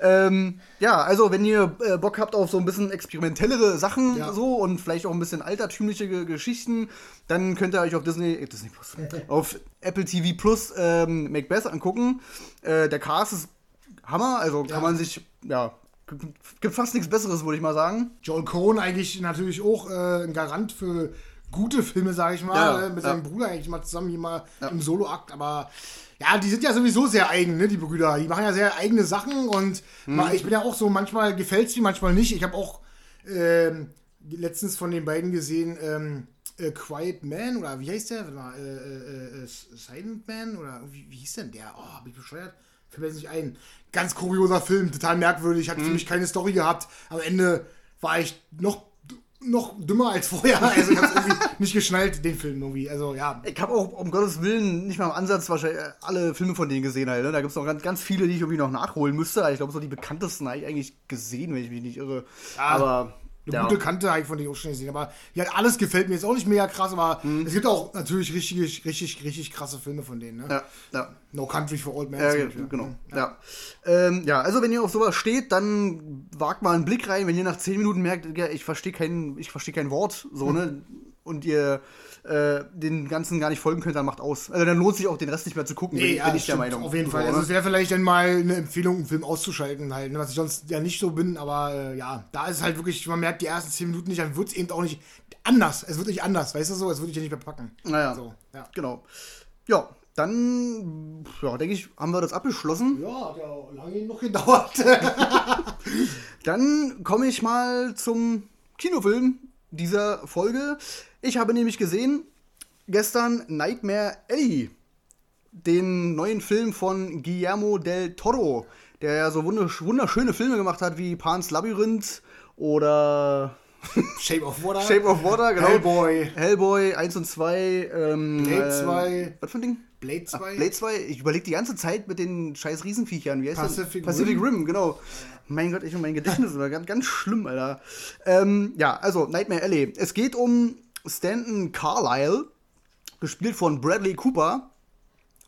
ähm, ja, also wenn ihr äh, Bock habt auf so ein bisschen experimentellere Sachen Ja. so und vielleicht auch ein bisschen altertümliche Ge Geschichten, dann könnt ihr euch auf Disney, äh, Disney Plus, auf Apple TV Plus ähm, Macbeth angucken. Äh, der Cast ist Hammer, also kann Ja. man sich, ja, g- gibt fast nichts Besseres, würde ich mal sagen. Joel Cohen eigentlich natürlich auch äh, ein Garant für gute Filme, sage ich mal. Ja, äh, mit ja. seinem Bruder eigentlich mal zusammen hier mal im Soloakt. Aber ja, die sind ja sowieso sehr eigen, ne, die Brüder. Die machen ja sehr eigene Sachen und Mhm. ma- ich bin ja auch so, manchmal gefällt es mir, manchmal nicht. Ich habe auch ähm, letztens von den beiden gesehen, ähm, äh, Quiet Man oder wie heißt der? Mal, äh, äh, äh, Silent Man oder wie, wie hieß denn der? Oh, hab ich bescheuert? Fällt mir jetzt nicht ein. Ganz kurioser Film, total merkwürdig, hat Mhm. für mich keine Story gehabt. Am Ende war ich noch, noch dümmer als vorher. Also ich hab's irgendwie nicht geschnallt, den Film irgendwie. Also ja. Ich habe auch, um Gottes Willen, nicht mal im Ansatz wahrscheinlich äh, alle Filme von denen gesehen halt. Ne? Da gibt es noch ganz, ganz viele, die ich irgendwie noch nachholen müsste. Ich glaube, so die bekanntesten habe ich eigentlich gesehen, wenn ich mich nicht irre. Aber Eine ja. gute Kante habe ich von auch schon gesehen. Aber ja, alles gefällt mir jetzt auch nicht mega krass, aber es gibt auch natürlich richtig, richtig, richtig krasse Filme von denen. Ne? Ja, ja. No Country for Old Men. Ja, genau. Ja. Ähm, ja, also wenn ihr auf sowas steht, dann wagt mal einen Blick rein. Wenn ihr nach 10 Minuten merkt, ich verstehe kein, ich verstehe kein Wort, so, ne? Und ihr äh, den Ganzen gar nicht folgen könnt, dann macht aus. Also dann lohnt sich auch den Rest nicht mehr zu gucken, Nee, bin, ja, bin ich der Meinung. Auf jeden Fall. ne? Also es wäre vielleicht dann mal eine Empfehlung, einen Film auszuschalten, halt, ne, was ich sonst ja nicht so bin, aber äh, ja, da ist es halt wirklich, man merkt die ersten zehn Minuten nicht, dann wird es eben auch nicht anders. Es wird nicht anders, weißt du so, es würde ich ja nicht mehr packen. Naja, So, ja. genau. Ja, dann, ja, denke ich, haben wir das abgeschlossen. Ja, hat ja lange noch gedauert. Dann komme ich mal zum Kinofilm dieser Folge. Ich habe nämlich gesehen gestern Nightmare Alley, den neuen Film von Guillermo del Toro, der ja so wundersch- wunderschöne Filme gemacht hat wie Pan's Labyrinth oder Shape of Water. Shape of Water, genau. Hellboy. Hellboy 1 und 2. Ähm, Blade äh, 2. Was für ein Ding? Blade Ach, 2. Blade 2. Ich überlege die ganze Zeit mit den scheiß Riesenviechern. Wie heißt Pacific das? Pacific Rim. Rim, genau. Mein Gott, ich und mein Gedächtnis war ganz, ganz schlimm, Alter. Ähm, ja, also Nightmare Alley. Es geht um Stanton Carlyle, gespielt von Bradley Cooper.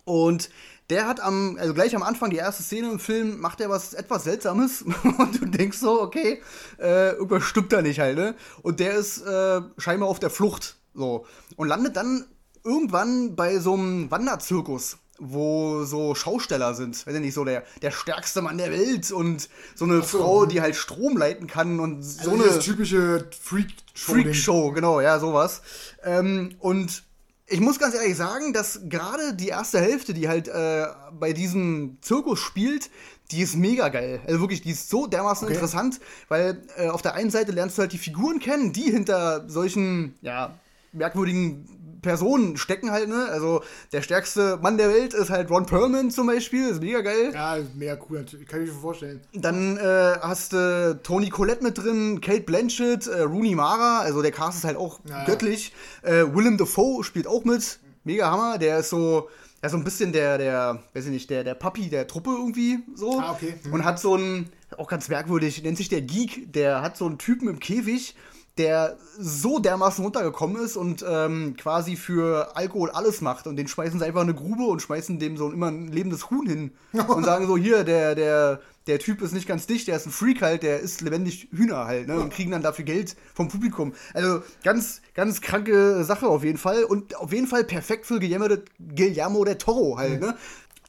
Und der hat am, also gleich am Anfang, die erste Szene im Film, macht er was etwas Seltsames. Und du denkst so, okay, äh, irgendwas stimmt da nicht halt, ne? Und der ist äh, scheinbar auf der Flucht. So. Und landet dann irgendwann bei so einem Wanderzirkus, wo so Schausteller sind. Weiß ich nicht, so der, der stärkste Mann der Welt und so eine so. Frau, die halt Strom leiten kann und so also eine. typische Freak-Show. Freak-Show, genau, ja, sowas. Ähm, und ich muss ganz ehrlich sagen, dass gerade die erste Hälfte, die halt äh, bei diesem Zirkus spielt, die ist mega geil. Also wirklich, die ist so dermaßen okay. interessant, weil äh, auf der einen Seite lernst du halt die Figuren kennen, die hinter solchen, ja, merkwürdigen Personen stecken halt, ne? Also der stärkste Mann der Welt ist halt Ron Perlman zum Beispiel, ist mega geil. Ja, mega cool, natürlich. kann ich mir vorstellen. Dann äh, hast du äh, Tony Collette mit drin, Kate Blanchett, äh, Rooney Mara, also der Cast ist halt auch ja, göttlich. Ja. Äh, Willem Dafoe spielt auch mit, mega Hammer, der ist so ja, so ein bisschen der, der, weiß ich nicht, der, der Papi der Truppe irgendwie so. Ah, okay. Mhm. Und hat so einen, auch ganz merkwürdig, nennt sich der Geek, der hat so einen Typen im Käfig, der so dermaßen runtergekommen ist und ähm, quasi für Alkohol alles macht. Und den schmeißen sie einfach in eine Grube und schmeißen dem so immer ein lebendes Huhn hin. und sagen so, hier, der, der, der Typ ist nicht ganz dicht, der ist ein Freak halt, der isst lebendig Hühner halt, ne? Und kriegen dann dafür Geld vom Publikum. Also ganz, ganz kranke Sache auf jeden Fall. Und auf jeden Fall perfekt für Guillermo, de, Guillermo del Toro halt, mhm. ne?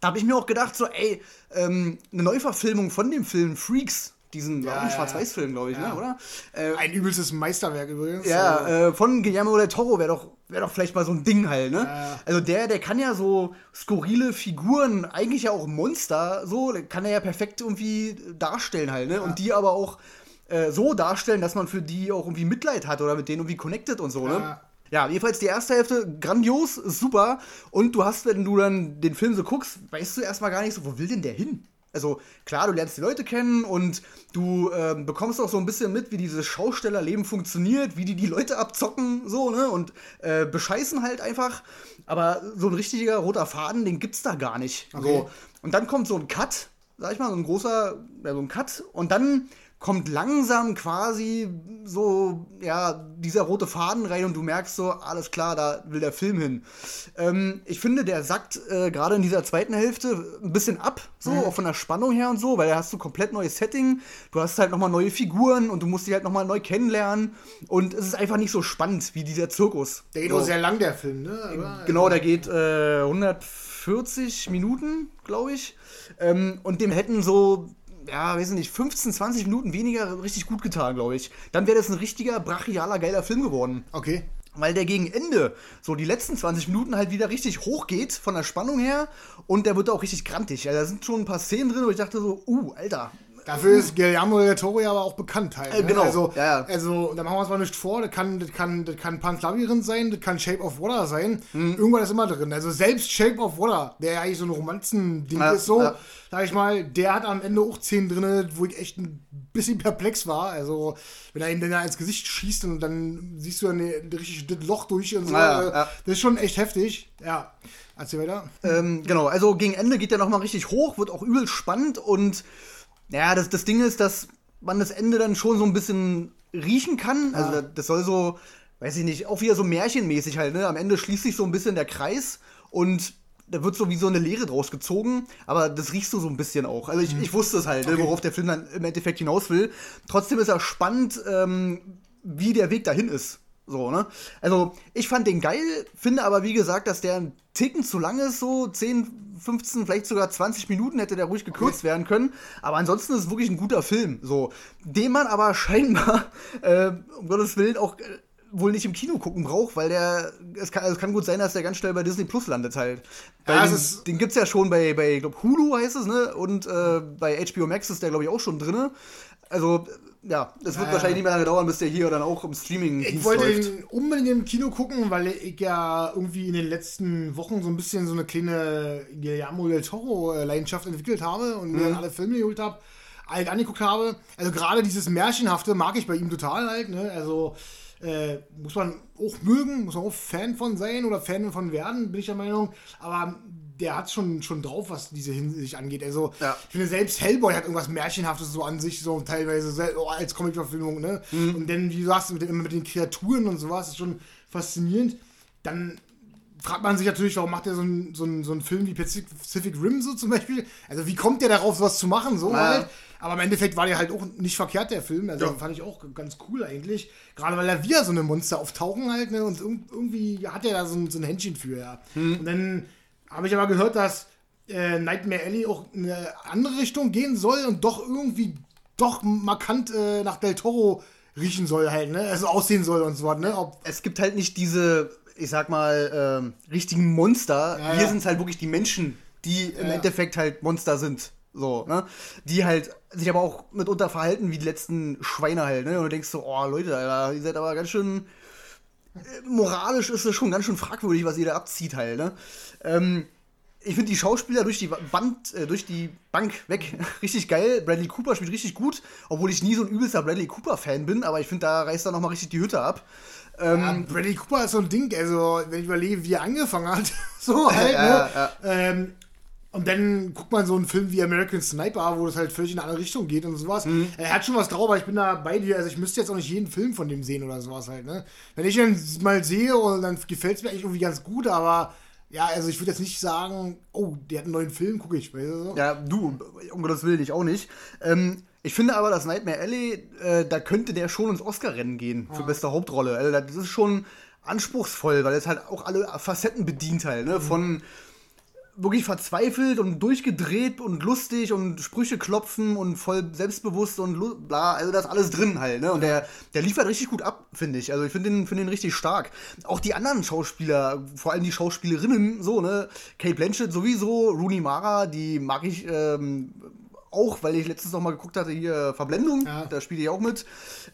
Da habe ich mir auch gedacht, so, ey, ähm, eine Neuverfilmung von dem Film Freaks diesen ja, Schwarz-Weiß-Film, glaube ich, ne, ja. oder? Äh, ein übelstes Meisterwerk übrigens. Ja, äh, von Guillermo del Toro wäre doch, wär doch vielleicht mal so ein Ding halt, ne? Also der, der kann ja so skurrile Figuren, eigentlich ja auch Monster, so, kann er ja perfekt irgendwie darstellen halt, ne? Und die aber auch äh, so darstellen, dass man für die auch irgendwie Mitleid hat oder mit denen irgendwie connected und so, ne? Ja, jedenfalls die erste Hälfte grandios, super. Und du hast, wenn du dann den Film so guckst, weißt du erstmal gar nicht so, wo will denn der hin? Also klar, du lernst die Leute kennen und du äh, bekommst auch so ein bisschen mit, wie dieses Schaustellerleben funktioniert, wie die die Leute abzocken, so, ne? Und äh, bescheißen halt einfach. Aber so ein richtiger roter Faden, den gibt's da gar nicht. Okay. So. Und dann kommt so ein Cut, sag ich mal, so ein großer, ja, so ein Cut. Und dann kommt langsam quasi so, ja, dieser rote Faden rein und du merkst so, alles klar, da will der Film hin. Ähm, ich finde, der sackt äh, gerade in dieser zweiten Hälfte ein bisschen ab, so, mhm. auch von der Spannung her und so, weil da hast du komplett neues Setting, du hast halt nochmal neue Figuren und du musst die halt nochmal neu kennenlernen und es ist einfach nicht so spannend wie dieser Zirkus. Der geht so. auch sehr lang, der Film, ne? Aber, genau, der geht äh, 140 Minuten, glaube ich. Ähm, und dem hätten so ja, weiß nicht, 15, 20 Minuten weniger richtig gut getan, glaube ich. Dann wäre das ein richtiger, brachialer, geiler Film geworden. Okay. Weil der gegen Ende, so die letzten 20 Minuten halt wieder richtig hoch geht von der Spannung her und der wird auch richtig grantig. Also da sind schon ein paar Szenen drin, wo ich dachte so, uh, Alter, Dafür ist Guillermo del Toro ja aber auch bekannt halt. Äh, ne? Genau. Also, ja, ja. also, da machen wir uns mal nicht vor, das kann, das kann, das kann Pan's Labyrinth sein, das kann Shape of Water sein. Mhm. Irgendwann ist immer drin. Also selbst Shape of Water, der ja eigentlich so ein Romanzen-Ding ja, ist, so, ja. sag ich mal, der hat am Ende auch Szenen drin, wo ich echt ein bisschen perplex war. Also, wenn er ihm dann ins Gesicht schießt und dann siehst du dann richtig das Loch durch und so. Ja, das ist schon echt heftig. Ja. Erzähl weiter. Ähm, genau, also gegen Ende geht der nochmal richtig hoch, wird auch übel spannend und ja, das, das Ding ist, dass man das Ende dann schon so ein bisschen riechen kann. Also das, das soll so, weiß ich nicht, auch wieder so märchenmäßig halt, ne? Am Ende schließt sich so ein bisschen der Kreis und da wird so wie so eine Leere draus gezogen, aber das riechst du so ein bisschen auch. Also ich, mhm. ich wusste es halt, ne, okay. ne, worauf der Film dann im Endeffekt hinaus will. Trotzdem ist er spannend, ähm, wie der Weg dahin ist. So, ne? Also, ich fand den geil, finde aber, wie gesagt, dass der ein Ticken zu lang ist, so 10, 15, vielleicht sogar 20 Minuten hätte der ruhig gekürzt okay. werden können. Aber ansonsten ist es wirklich ein guter Film, so. Den man aber scheinbar, äh, um Gottes Willen, auch äh, wohl nicht im Kino gucken braucht, weil der, es kann, also es kann gut sein, dass der ganz schnell bei Disney Plus landet halt. Ja, den, den gibt's ja schon bei, bei glaub, Hulu heißt es, ne? Und äh, bei HBO Max ist der, glaube ich, auch schon drin. Also, ja, es wird ja, wahrscheinlich nicht mehr lange dauern, bis der hier dann auch im Streaming Ich wollte läuft. den unbedingt im Kino gucken, weil ich ja irgendwie in den letzten Wochen so ein bisschen so eine kleine Guillermo del Toro-Leidenschaft entwickelt habe und mhm. mir alle Filme geholt habe, alt angeguckt habe. Also gerade dieses Märchenhafte mag ich bei ihm total halt, ne? Also äh, muss man auch mögen, muss man auch Fan von sein oder Fan von werden, bin ich der Meinung. Aber der hat schon, schon drauf, was diese Hinsicht angeht. Also, ja. ich finde, selbst Hellboy hat irgendwas Märchenhaftes so an sich, so teilweise oh, als Comicverfilmung, ne? Mhm. Und dann, wie du sagst, mit, mit den Kreaturen und sowas, ist schon faszinierend. Dann fragt man sich natürlich, warum macht er so einen so so ein Film wie Pacific Rim so zum Beispiel? Also, wie kommt der darauf, sowas zu machen, so ja. halt? Aber im Endeffekt war der halt auch nicht verkehrt, der Film. Also, ja. fand ich auch ganz cool eigentlich. Gerade weil da wieder so eine Monster auftauchen halt, ne? Und irgendwie hat er da so ein, so ein Händchen für, ja. Mhm. Und dann habe ich aber gehört, dass äh, Nightmare Alley auch in eine andere Richtung gehen soll und doch irgendwie doch markant äh, nach Del Toro riechen soll halt, ne? Also aussehen soll und so was, ne? Ob es gibt halt nicht diese, ich sag mal, ähm, richtigen Monster. Ja, Hier ja. sind es halt wirklich die Menschen, die im Ja. Endeffekt halt Monster sind. So, ne? Die halt sich aber auch mitunter verhalten wie die letzten Schweine halt, ne? Und du denkst so, oh Leute, Alter, ihr seid aber ganz schön. äh, Moralisch ist es schon ganz schön fragwürdig, was ihr da abzieht halt, ne? Ähm, ich finde die Schauspieler durch die Band, äh, durch die Bank weg richtig geil. Bradley Cooper spielt richtig gut, obwohl ich nie so ein übelster Bradley Cooper-Fan bin, aber ich finde, da reißt er nochmal richtig die Hütte ab. Ja, Bradley Cooper ist so ein Ding, also wenn ich überlege, wie er angefangen hat, so halt, Ja, ne? ja. Ähm, und dann guckt man so einen Film wie American Sniper, wo das halt völlig in eine andere Richtung geht und sowas. Mhm. Er hat schon was drauf, aber ich bin da bei dir. Also ich müsste jetzt auch nicht jeden Film von dem sehen oder sowas halt, ne? Wenn ich ihn mal sehe und dann gefällt es mir eigentlich irgendwie ganz gut, aber ja, also ich würde jetzt nicht sagen, oh, der hat einen neuen Film, gucke ich. Weißt du so? Ja, du, um Gottes Willen, ich auch nicht. Ähm, ich finde aber, dass Nightmare Alley, äh, da könnte der schon ins Oscar-Rennen gehen für beste Hauptrolle. Also, das ist schon anspruchsvoll, weil es halt auch alle Facetten bedient halt, ne? Von wirklich verzweifelt und durchgedreht und lustig und Sprüche klopfen und voll selbstbewusst und bla, also da ist alles drin halt, ne? Und der, der liefert richtig gut ab, finde ich. Also ich finde den, find den richtig stark. Auch die anderen Schauspieler, vor allem die Schauspielerinnen, so, ne? Kate Blanchett sowieso, Rooney Mara, die mag ich ähm, auch, weil ich letztens noch mal geguckt hatte, hier Verblendung, Ja. da spielt die auch mit.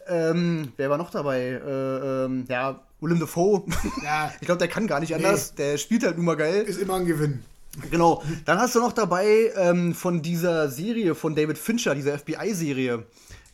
Ähm, wer war noch dabei? Äh, ähm, ja, Willem Dafoe. Ja. ich glaube, der kann gar nicht anders. Der spielt halt nun mal geil. Ist immer ein Gewinn. Genau. Dann hast du noch dabei ähm, von dieser Serie von David Fincher, dieser FBI-Serie,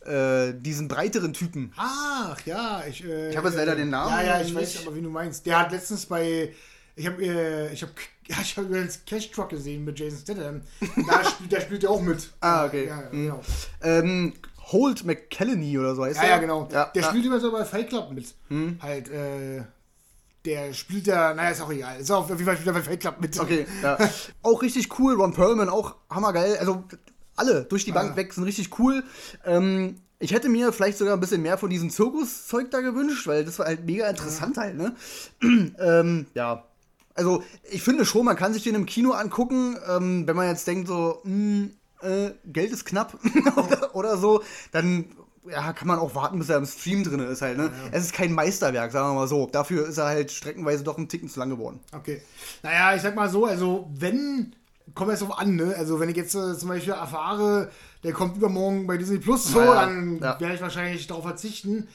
äh, diesen breiteren Typen. Ach ja, ich. Äh, Ich habe jetzt leider den Namen Ja, ja, ich weiß aber, wie du meinst. Der hat letztens bei. Ich habe äh, ich habe ja, ich habe übrigens Cash Truck gesehen mit Jason Statham. Da spielt, der spielt ja auch mit. Ah, okay. Ja, ja, Mhm. genau. Ähm, Holt McCallany oder so heißt Ja, der. ja, genau. Ja, der spielt übrigens auch bei Fight Club mit. Halt, äh, der spielt ja, naja, ist auch egal. Ist auch auf jeden Fall spielt er bei Fight Club mit. Okay, ja. auch richtig cool. Ron Perlman auch hammergeil. Also alle durch die Bank Ja. weg sind richtig cool. Ähm, ich hätte mir vielleicht sogar ein bisschen mehr von diesem Zirkuszeug da gewünscht, weil das war halt mega interessant halt, ne? ähm, ja. Also, ich finde schon, man kann sich den im Kino angucken, ähm, wenn man jetzt denkt, so, mh, äh, Geld ist knapp oder, oder so, dann ja, kann man auch warten, bis er im Stream drin ist halt, ne? Es ist kein Meisterwerk, sagen wir mal so. Dafür ist er halt streckenweise doch ein Ticken zu lang geworden. Okay. Naja, ich sag mal so, also wenn, kommt es drauf an, ne? Also wenn ich jetzt äh, zum Beispiel erfahre, der kommt übermorgen bei Disney Plus so, Ja, ja. dann Ja. werde ich wahrscheinlich darauf verzichten.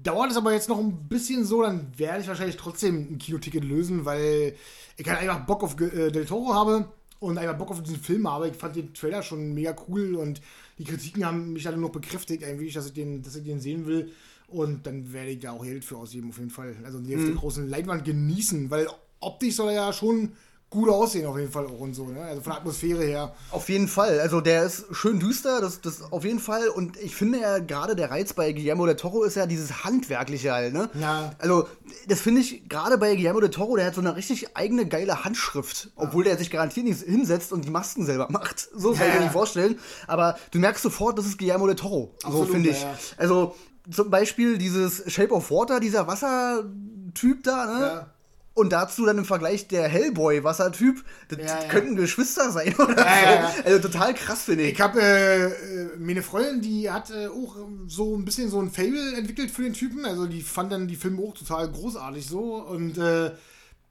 Dauert es aber jetzt noch ein bisschen so, dann werde ich wahrscheinlich trotzdem ein Kinoticket lösen, weil ich halt einfach Bock auf äh, Del Toro habe und einfach Bock auf diesen Film habe. Ich fand den Trailer schon mega cool und die Kritiken haben mich alle noch bekräftigt, eigentlich, dass ich den, dass ich den sehen will. Und dann werde ich da auch Geld für ausgeben, auf jeden Fall. Also die der großen Leinwand genießen, weil optisch soll er ja schon gut aussehen, auf jeden Fall auch und so, ne? Also von der Atmosphäre her. Auf jeden Fall. Also der ist schön düster, das, das auf jeden Fall. Und ich finde ja gerade der Reiz bei Guillermo del Toro ist ja dieses Handwerkliche halt, ne? Ja. Also das finde ich gerade bei Guillermo del Toro, der hat so eine richtig eigene geile Handschrift, obwohl der sich garantiert nicht hinsetzt und die Masken selber macht. So kann ich Ja. mir nicht vorstellen. Aber du merkst sofort, das ist Guillermo del Toro. so finde ich. ja, ja. Also zum Beispiel dieses Shape of Water, dieser Wassertyp da, ne? Ja. Und dazu dann im Vergleich der Hellboy-Wassertyp, das Ja, ja. könnten Geschwister sein oder Ja, so. ja, ja. Also total krass, finde ich. Ich habe äh, äh, meine Freundin, die hat äh, auch so ein bisschen so ein Fable entwickelt für den Typen. Also die fand dann die Filme auch total großartig so. Und äh,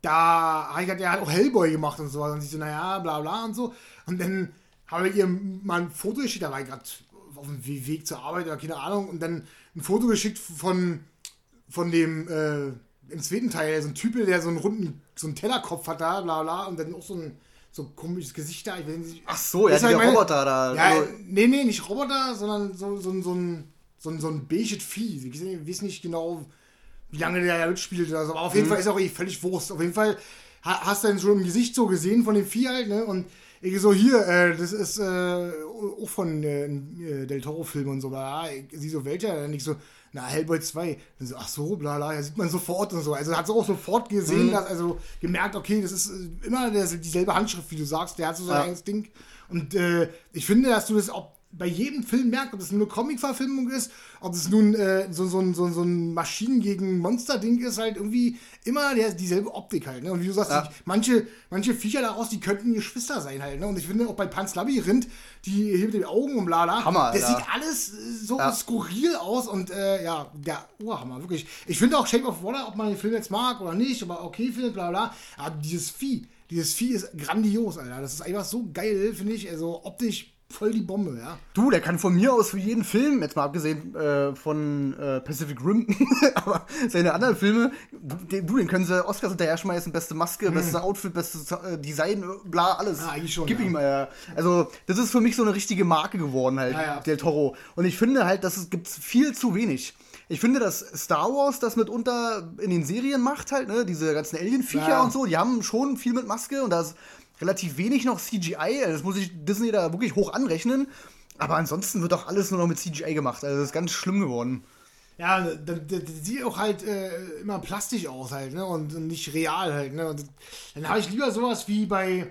da habe ich gesagt, er hat auch Hellboy gemacht und so. Und sie so, naja, bla bla und so. Und dann habe ich ihr mal ein Foto geschickt, da war ich gerade auf dem We- Weg zur Arbeit oder keine Ahnung. Und dann ein Foto geschickt von, von dem, äh, im zweiten Teil, so ein Typ, der so einen runden, so einen Tellerkopf hat da, bla bla. Und dann auch so ein so komisches Gesicht da. Ich weiß nicht, Ach so, ja, meine- Roboter da. ja, nee, nee, nicht Roboter, sondern so, so, so ein so ein, so ein beiges Vieh. Ich weiß nicht- genau, wie lange der da mitspielt oder so. Aber auf jeden Fall ist auch eh völlig Wurst. Auf jeden Fall ha- hast du dann schon im Gesicht so gesehen von dem Vieh halt, ne? Und ich so, hier, äh, das ist äh, auch von äh, Del Toro-Film und so. Ja, ich, sie so, welcher? Dann ich so, na, Hellboy 2. Dann so, ach so, bla bla, ja, sieht man sofort und so. Also hat sie auch sofort gesehen, dass, also gemerkt, okay, das ist äh, immer dieselbe Handschrift, wie du sagst. Der hat so sein Ja. eigenes Ding. Und äh, ich finde, dass du das ob bei jedem Film merkt, ob es nur eine Comic-Verfilmung ist, ob es nun äh, so, so, so, so ein Maschinen gegen Monster-Ding ist, halt irgendwie immer der, dieselbe Optik halt. Ne? Und wie du sagst, Ja. die, manche, manche Viecher daraus, die könnten Geschwister sein halt. Ne? Und ich finde auch bei Pans Labyrinth, die mit den Augen und blala, Hammer, das sieht alles äh, so Ja. skurril aus und äh, ja, der Urhammer, wirklich. Ich finde auch Shape of Water, ob man den Film jetzt mag oder nicht, aber okay findet, bla bla, aber dieses Vieh, dieses Vieh ist grandios, Alter. Das ist einfach so geil, finde ich, also optisch voll die Bombe, ja. Du, der kann von mir aus für jeden Film, jetzt mal abgesehen äh, von äh, Pacific Rim, aber seine anderen Filme, du, den, du, den können sie Oscars hinterher schmeißen, beste Maske, beste Outfit, bestes äh, Design, bla, alles. Ja, eigentlich schon, Gib ja. ihm, äh, Also, das ist für mich so eine richtige Marke geworden halt, Ja, ja. Del Toro. Und ich finde halt, dass es gibt viel zu wenig. Ich finde, dass Star Wars das mitunter in den Serien macht halt, ne, diese ganzen Alien-Viecher Ja. und so, die haben schon viel mit Maske und da ist relativ wenig noch CGI. Also Das muss ich Disney da wirklich hoch anrechnen. Aber ansonsten wird doch alles nur noch mit CGI gemacht. Also das ist ganz schlimm geworden. Ja, das, das, sieht auch halt äh, immer plastisch aus halt, ne? Und nicht real halt, ne? Und dann habe ich lieber sowas wie bei,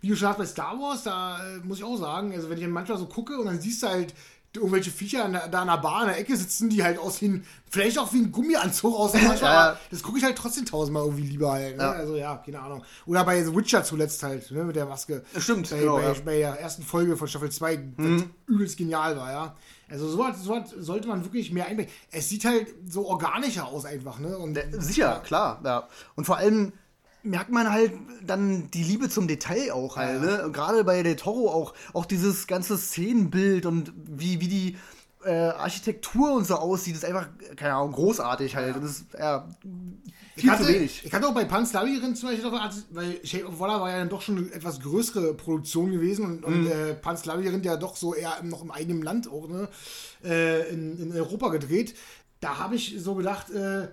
wie du schon hast, bei Star Wars, da äh, muss ich auch sagen, also wenn ich manchmal so gucke und dann siehst du halt irgendwelche Viecher an da an der Bar in der Ecke sitzen, die halt aussehen, vielleicht auch wie ein Gummianzug aussehen manchmal, Ja. aber das gucke ich halt trotzdem tausendmal irgendwie lieber halt, ne? Ja. Also ja, keine Ahnung. Oder bei The Witcher zuletzt halt, ne, mit der Maske. Stimmt, bei, genau, bei, ja. Mhm. bei der ersten Folge von Staffel 2, das übelst genial war, ja. Also so was, so was sollte man wirklich mehr einbringen. Es sieht halt so organischer aus einfach, ne? Und Sicher, klar. Ja. Und vor allem merkt man halt dann die Liebe zum Detail auch halt. Ja. Ne? Und Gerade bei Del Toro auch, auch dieses ganze Szenenbild und wie, wie die äh, Architektur und so aussieht, ist einfach, keine Ahnung, großartig halt. Und das ist ja Ich hatte, zu wenig. ich hatte auch bei Pan's Labyrinth zum Beispiel, weil Shape of Water war ja dann doch schon eine etwas größere Produktion gewesen und, und Mhm. äh, Pan's Labyrinth ja doch so eher noch im eigenen Land auch, ne, äh, in, in Europa gedreht. Da habe ich so gedacht, äh,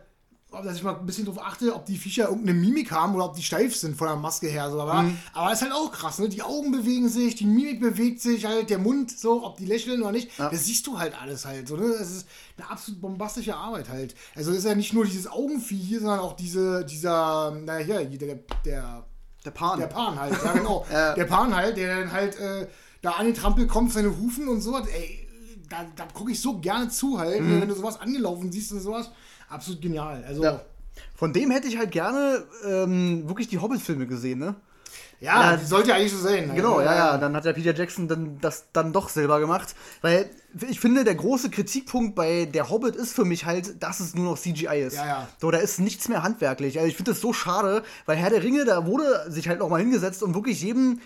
dass ich mal ein bisschen drauf achte, ob die Viecher irgendeine Mimik haben oder ob die steif sind von der Maske her. So. Aber, Mhm. aber das ist halt auch krass, ne? Die Augen bewegen sich, die Mimik bewegt sich halt, der Mund so, ob die lächeln oder nicht. Ja. Das siehst du halt alles halt. So, ne? Das ist eine absolut bombastische Arbeit halt. Also es ist ja nicht nur dieses Augenvieh hier, sondern auch diese, dieser, naja, hier, der, der, Der Pan. der Pan halt, ja genau. Ja. Der Pan halt, der dann halt äh, da an den Trampel kommt, seine Hufen und sowas, ey, da, da gucke ich so gerne zu halt, Mhm. wenn du sowas angelaufen siehst und sowas. Absolut genial. Also, Ja. ja, Von dem hätte ich halt gerne ähm, wirklich die Hobbit-Filme gesehen, ne? ja, die sollte ja eigentlich so sein. halt, Genau, ne? ja, ja. Dann hat der Peter Jackson dann das dann doch selber gemacht. Weil ich finde, der große Kritikpunkt bei der Hobbit ist für mich halt, dass es nur noch CGI ist. Ja, ja. So, da ist nichts mehr handwerklich. Also ich finde das so schade, weil Herr der Ringe, da wurde sich halt noch mal hingesetzt und wirklich jedem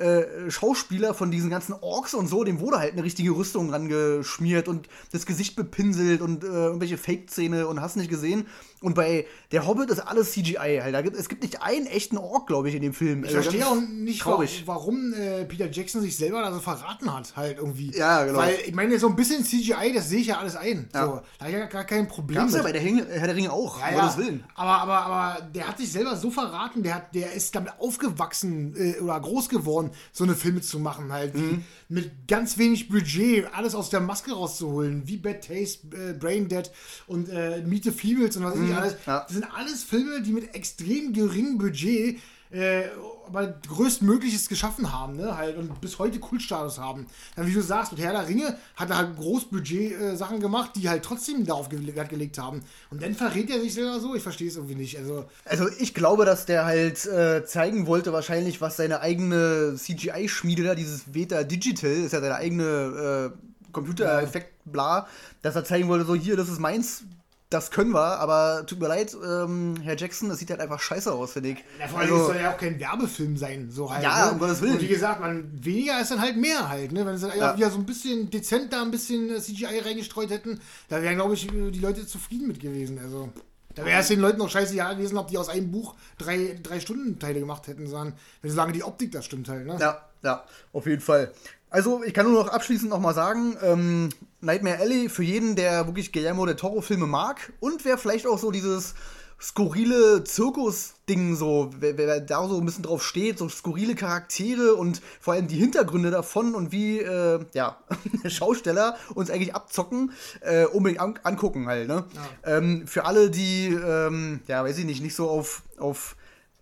äh, Schauspieler von diesen ganzen Orks und so, dem wurde halt eine richtige Rüstung dran geschmiert und das Gesicht bepinselt und äh, irgendwelche Fake-Zähne und hast nicht gesehen. Und bei der Hobbit ist alles CGI halt. Da gibt, es gibt nicht einen echten Ork, glaube ich, in dem Film. Ich verstehe auch nicht, traurig. warum äh, Peter Jackson sich selber da so verraten hat, halt irgendwie. Ja, genau. Weil, ich meine, so ein bisschen CGI, das sehe ich ja alles ein. Ja. So, da habe ich ja gar kein Problem Gab's ja mit. bei der Ringe, Herr der Ringe auch, Ja, ja. Willen. Aber, aber, aber der hat sich selber so verraten, der, hat, der ist damit aufgewachsen äh, oder groß geworden, so eine Filme zu machen, halt. Wie, Mhm. Mit ganz wenig Budget alles aus der Maske rauszuholen, wie Bad Taste, äh, Brain Dead und äh, Meet the Feebles und was weiß ich alles. Mhm. ja. Das sind alles Filme, die mit extrem geringem Budget äh, aber größtmögliches geschaffen haben, ne, halt, und bis heute Kultstatus haben. Dann, wie du sagst, mit Herr der Ringe hat er halt Großbudget-Sachen gemacht, die halt trotzdem darauf ge Wert gelegt haben. Und dann verrät er sich selber so, ich verstehe es irgendwie nicht. Also, Also ich glaube, dass der halt äh, zeigen wollte wahrscheinlich, was seine eigene CGI-Schmiede da, dieses Veta Digital, ist ja seine eigene äh, Computereffekt, bla, dass er zeigen wollte, so hier, das ist meins, das können wir, aber tut mir leid, ähm, Herr Jackson, das sieht halt einfach scheiße aus, finde ich. ja, vor allem Also, soll ja auch kein Werbefilm sein, so halt. Ja, ne? um Gottes Willen. Und wie gesagt, man, weniger ist dann halt mehr halt, ne? Wenn sie dann Ja. einfach wieder so ein bisschen dezent da ein bisschen äh, CGI reingestreut hätten, da wären, glaube ich, äh, die Leute zufrieden mit gewesen. Also. Da wäre es den Leuten auch scheißegal gewesen, ob die aus einem Buch drei, drei Stunden Teile gemacht hätten, sondern wenn solange die Optik das stimmt halt, ne? Ja, ja, auf jeden Fall. Also, ich kann nur noch abschließend nochmal sagen, ähm, Nightmare Alley für jeden, der wirklich Guillermo del Toro-Filme mag und wer vielleicht auch so dieses skurrile Zirkus-Ding so, wer, wer da so ein bisschen drauf steht, so skurrile Charaktere und vor allem die Hintergründe davon und wie, äh, ja, Schausteller uns eigentlich abzocken, äh, unbedingt an angucken halt, ne? Ähm, für alle, die, ähm, ja, weiß ich nicht, nicht so auf, auf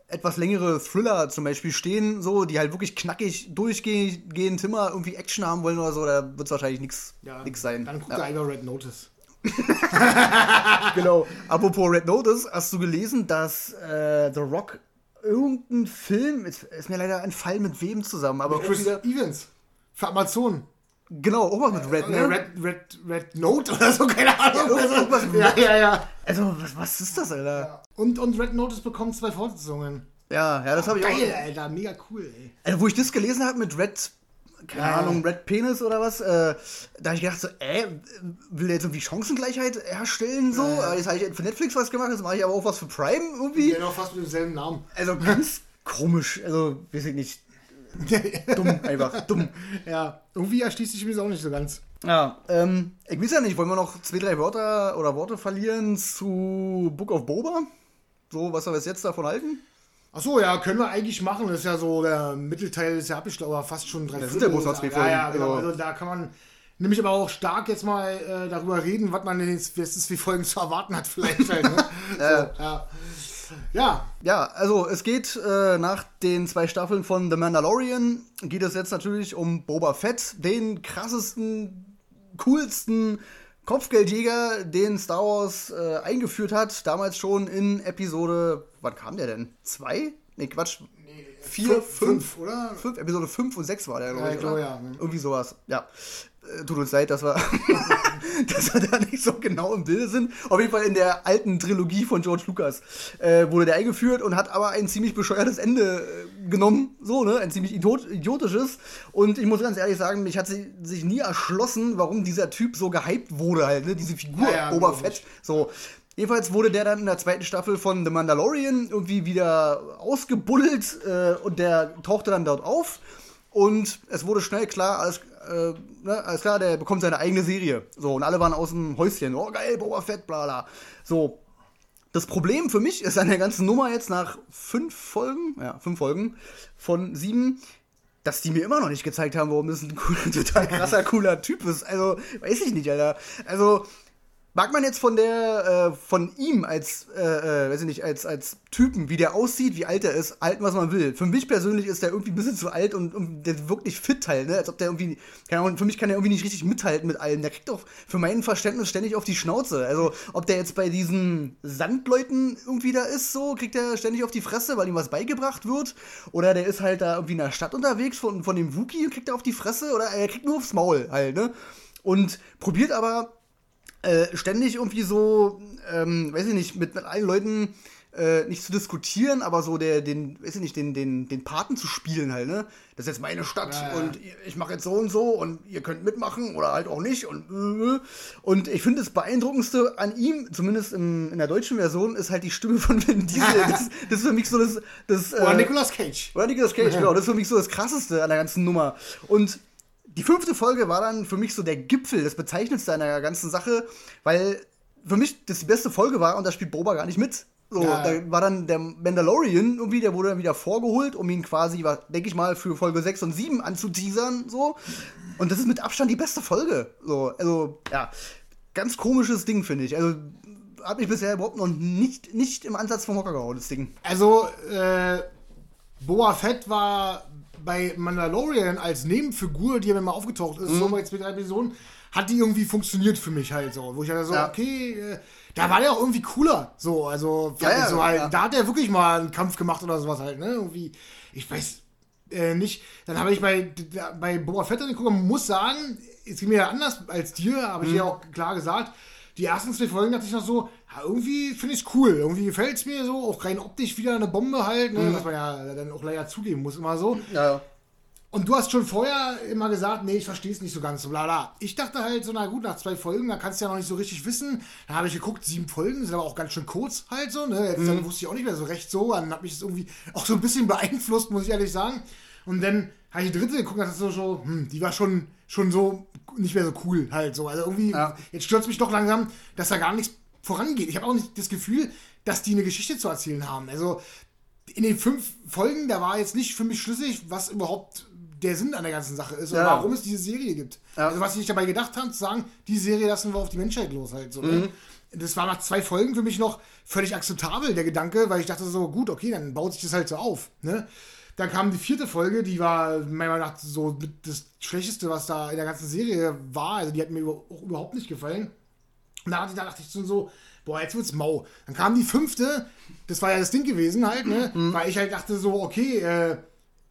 etwas längere Thriller zum Beispiel stehen, so, die halt wirklich knackig durchgehend immer irgendwie Action haben wollen oder so, da wird es wahrscheinlich nichts Ja, sein. Dann guckt ja. einfach Red Notice. Genau. Apropos Red Notice, hast du gelesen, dass äh, The Rock irgendein Film, ist, ist mir leider ein Fall mit wem zusammen, aber Chris irgendwie- Evans. Für Amazon. genau, auch was mit Red, Äh, ne? Red, Red, Red Note oder so, keine Ahnung. Ja, irgendwas mit ja, ja, ja. Also, was, was ist das, Alter? Und, und Red Notice bekommt zwei Fortsetzungen. Ja, ja, das habe ich Geil, auch. Alter, mega cool, ey. Also, wo ich das gelesen habe mit Red, keine Ja. Ahnung, Red Penis oder was, äh, da habe ich gedacht so, äh, will der jetzt irgendwie Chancengleichheit herstellen, so? Ja. Äh, Jetzt habe ich für Netflix was gemacht, jetzt mache ich aber auch was für Prime irgendwie. Noch fast mit demselben Namen. Also, ganz komisch, also, weiß ich nicht. Dumm, einfach, dumm. ja, irgendwie erschließt sich mir das auch nicht so ganz. Ja, ähm, ich weiß ja nicht, wollen wir noch zwei, drei Wörter oder Worte verlieren zu Book of Boba? So, was wir bis jetzt davon halten? Achso, ja, können wir eigentlich machen. Das ist ja so, der Mittelteil ist ja abgeschlossen, aber fast schon drei Das sind ja bloß noch zwei Folgen, Ja, ja, genau. also- da kann man nämlich aber auch stark jetzt mal äh, darüber reden, was man in den letzten zwei Folgen zu erwarten hat, vielleicht halt. Ne? so, ja. ja, Ja, also es geht äh, nach den zwei Staffeln von The Mandalorian, geht es jetzt natürlich um Boba Fett, den krassesten, coolsten Kopfgeldjäger, den Star Wars äh, eingeführt hat, damals schon in Episode, wann kam der denn? Zwei? Nee, Quatsch. Vier, fünf, oder? Fünf, Episode 5 und 6 war der, glaube Ja, ich. oder? ja. Irgendwie sowas, ja. Äh, Tut uns leid, dass wir, dass wir da nicht so genau im Bilde sind. Auf jeden Fall in der alten Trilogie von George Lucas äh, wurde der eingeführt und hat aber ein ziemlich bescheuertes Ende äh, genommen. So, ne? Ein ziemlich idiot idiotisches. Und ich muss ganz ehrlich sagen, mich hat sie, sich nie erschlossen, warum dieser Typ so gehypt wurde halt, ne? Diese Figur, Ja, ja, Boba glaub Fett. ich. So. Jedenfalls wurde der dann in der zweiten Staffel von The Mandalorian irgendwie wieder ausgebuddelt äh, und der tauchte dann dort auf. Und es wurde schnell klar, alles, äh, ne, alles klar, der bekommt seine eigene Serie. So, und alle waren aus dem Häuschen. Oh, geil, Boba Fett, bla bla. So. Das Problem für mich ist an der ganzen Nummer jetzt nach fünf Folgen, ja, fünf Folgen von sieben, dass die mir immer noch nicht gezeigt haben, warum das ein cooler, total krasser, cooler Typ ist. Also, weiß ich nicht, Alter. Also, Mag man jetzt von der, äh, von ihm als, äh, äh, weiß ich nicht, als, als Typen, wie der aussieht, wie alt er ist, halten, was man will. Für mich persönlich ist der irgendwie ein bisschen zu alt und, und der wirklich fit halt, ne? Als ob der irgendwie, keine Ahnung, für mich kann der irgendwie nicht richtig mithalten mit allem. Der kriegt doch für mein Verständnis ständig auf die Schnauze. Also, ob der jetzt bei diesen Sandleuten irgendwie da ist, so, kriegt er ständig auf die Fresse, weil ihm was beigebracht wird. Oder der ist halt da irgendwie in der Stadt unterwegs von, von dem Wookie und kriegt er auf die Fresse. Oder er kriegt nur aufs Maul halt, ne? Und probiert aber äh, ständig irgendwie so, ähm, weiß ich nicht, mit, mit allen Leuten äh, nicht zu diskutieren, aber so der, den, weiß ich nicht, den, den, den Paten zu spielen halt, ne? Das ist jetzt meine Stadt Ja, ja. und ich mache jetzt so und so und ihr könnt mitmachen oder halt auch nicht und und ich finde das beeindruckendste an ihm, zumindest im, in der deutschen Version, ist halt die Stimme von Vin Diesel. das, das ist für mich so das, das Oder äh, Nicolas Cage. oder Nicolas Cage, genau. Das ist für mich so das Krasseste an der ganzen Nummer. Und die fünfte Folge war dann für mich so der Gipfel, das Bezeichnendste der ganzen Sache, weil für mich das die beste Folge war und da spielt Boba gar nicht mit. So, Ja. da war dann der Mandalorian irgendwie, der wurde dann wieder vorgeholt, um ihn quasi, denke ich mal, für Folge 6 und 7 anzuteasern, so. Und das ist mit Abstand die beste Folge. So, also, ja, ganz komisches Ding, finde ich. Also, hat mich bisher überhaupt noch nicht, nicht im Ansatz vom Hocker gehauen, das Ding. Also, äh, Boa Fett war bei Mandalorian als Nebenfigur, die ja mal aufgetaucht ist, Mhm. so bei zwei, drei Episoden, hat die irgendwie funktioniert für mich halt so. Wo ich halt so, Ja. okay, äh, da war der auch irgendwie cooler. So, also, Ja, ich so halt, da hat er wirklich mal einen Kampf gemacht oder sowas halt, ne? Irgendwie, ich weiß äh, nicht. Dann habe ich bei, bei Boba Fett dann geguckt und muss sagen, es ging mir ja anders als dir, habe ich Mhm. ja auch klar gesagt. Die ersten zwei Folgen dachte ich noch so, ja, irgendwie finde ich es cool, irgendwie gefällt es mir so, auch rein optisch wieder eine Bombe halt, Mhm. ne, was man ja dann auch leider zugeben muss, immer so. Ja, Und du hast schon vorher immer gesagt, nee, ich verstehe es nicht so ganz, so bla bla. Ich dachte halt so, na gut, nach zwei Folgen, da kannst du ja noch nicht so richtig wissen. Dann habe ich geguckt, sieben Folgen, sind aber auch ganz schön kurz halt so, ne. Jetzt dann wusste ich auch nicht mehr so recht so, dann hat mich das irgendwie auch so ein bisschen beeinflusst, muss ich ehrlich sagen. Und dann habe ich die dritte geguckt, das ist so, so hm, die war schon, schon so nicht mehr so cool halt so. Also irgendwie, Ja. jetzt stört mich doch langsam, dass da gar nichts vorangeht. Ich habe auch nicht das Gefühl, dass die eine Geschichte zu erzählen haben. Also in den fünf Folgen, da war jetzt nicht für mich schlüssig, was überhaupt der Sinn an der ganzen Sache ist Ja. und warum es diese Serie gibt. Ja. Also was sie sich dabei gedacht haben, zu sagen, die Serie lassen wir auf die Menschheit los halt. So, Mhm. ne? Das war nach zwei Folgen für mich noch völlig akzeptabel, der Gedanke, weil ich dachte so, gut, okay, dann baut sich das halt so auf. Ne? Dann kam die vierte Folge, die war meiner Meinung nach so das Schlechteste, was da in der ganzen Serie war. Also die hat mir auch überhaupt nicht gefallen. Und da dachte ich- so, boah, jetzt wird's mau. Dann kam die fünfte, das war ja das Ding gewesen halt, ne? Weil ich halt dachte so, okay, äh,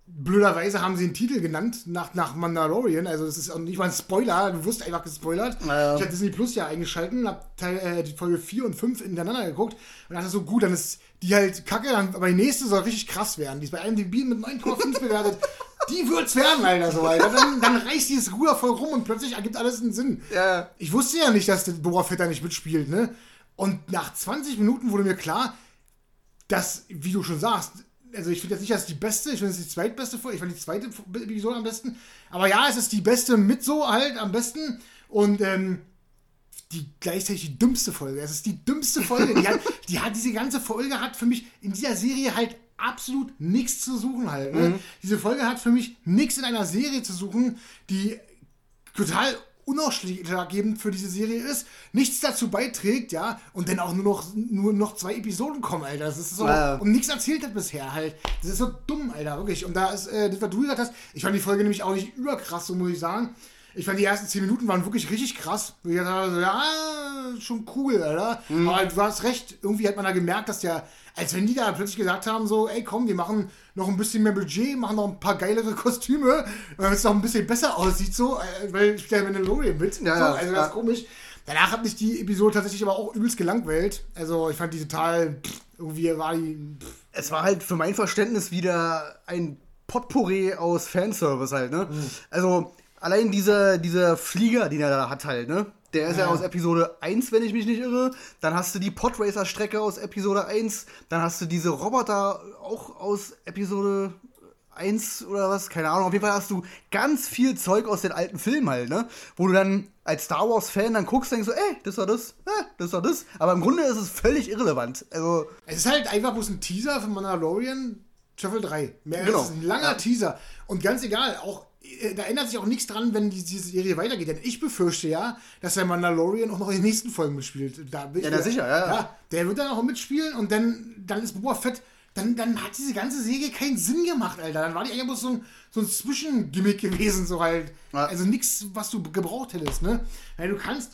blöderweise haben sie den Titel genannt nach, nach Mandalorian. Also das ist auch nicht mal ein Spoiler, du wirst einfach gespoilert. Ja. Ich habe Disney Plus ja eingeschalten, hab Teil, äh, die Folge 4 und 5 hintereinander geguckt und dachte so, gut, dann ist die halt kacke, dann, aber die nächste soll richtig krass werden. Die ist bei IMDb mit 9,5 bewertet. Die wird's werden, Alter, so, Alter. Dann, dann reißt dieses Ruder voll rum und plötzlich ergibt alles einen Sinn. Ja. Ich wusste ja nicht, dass der Boba Fett da nicht mitspielt, ne? Und nach 20 Minuten wurde mir klar, dass, wie du schon sagst, also ich finde jetzt nicht, dass es die beste, ich finde es die zweitbeste Folge, ich fand die zweite Episode am besten. Aber ja, es ist die beste mit so halt am besten. Und ähm, die gleichzeitig die dümmste Folge. Es ist die dümmste Folge. Die hat, die hat, diese ganze Folge hat für mich in dieser Serie halt absolut nichts zu suchen halt. Ne? Diese Folge hat für mich nichts in einer Serie zu suchen, die total unausschlaggebend für diese Serie ist, nichts dazu beiträgt, ja, und dann auch nur noch, nur noch zwei Episoden kommen, Alter. Das ist so, Ja. und nichts erzählt hat bisher halt. Das ist so dumm, Alter, wirklich. Und da ist, äh, das, was du gesagt hast, ich fand die Folge nämlich auch nicht überkrass, so muss ich sagen. Ich fand die ersten zehn Minuten waren wirklich richtig krass. Ich dachte so, ja, schon cool, Alter. Mhm. Aber du hast recht, irgendwie hat man da gemerkt, dass der, als wenn die da plötzlich gesagt haben, so, ey komm, wir machen noch ein bisschen mehr Budget, machen noch ein paar geilere Kostüme, damit es noch ein bisschen besser aussieht, so, äh, weil spielt der Mandalorian mit. Ja, so, ja, also ja. das ist komisch. Danach hat mich die Episode tatsächlich aber auch übelst gelangweilt. Also ich fand die total, pff, irgendwie war die, pff, es war halt für mein Verständnis wieder ein Potpourri aus Fanservice halt, ne? Mhm. Also, allein dieser, dieser Flieger, den er da hat halt, ne? Der ist ja. Ja. aus Episode 1, wenn ich mich nicht irre. Dann hast du die Podracer-Strecke aus Episode 1. Dann hast du diese Roboter auch aus Episode 1 oder was, keine Ahnung. Auf jeden Fall hast du ganz viel Zeug aus den alten Filmen halt, ne? Wo du dann als Star Wars-Fan dann guckst und denkst so, ey, das war das, äh, das war das. Aber im Grunde ist es völlig irrelevant. Also, Es ist halt einfach bloß ein Teaser von Mandalorian Staffel 3. Mehr Genau. ist ein langer Ja. Teaser. Und ganz egal, auch da ändert sich auch nichts dran, wenn die, diese Serie weitergeht. Denn ich befürchte ja, dass der Mandalorian auch noch in den nächsten Folgen mitspielt. Da bin ich Ja, mir- sicher, ja, ja. Der wird dann auch mitspielen und dann, dann ist Boba Fett. Dann, dann hat diese ganze Serie keinen Sinn gemacht, Alter. Dann war die eigentlich bloß so ein, so ein Zwischengimmick gewesen, so halt. Ja. Also nichts, was du gebraucht hättest, ne? Weil du kannst,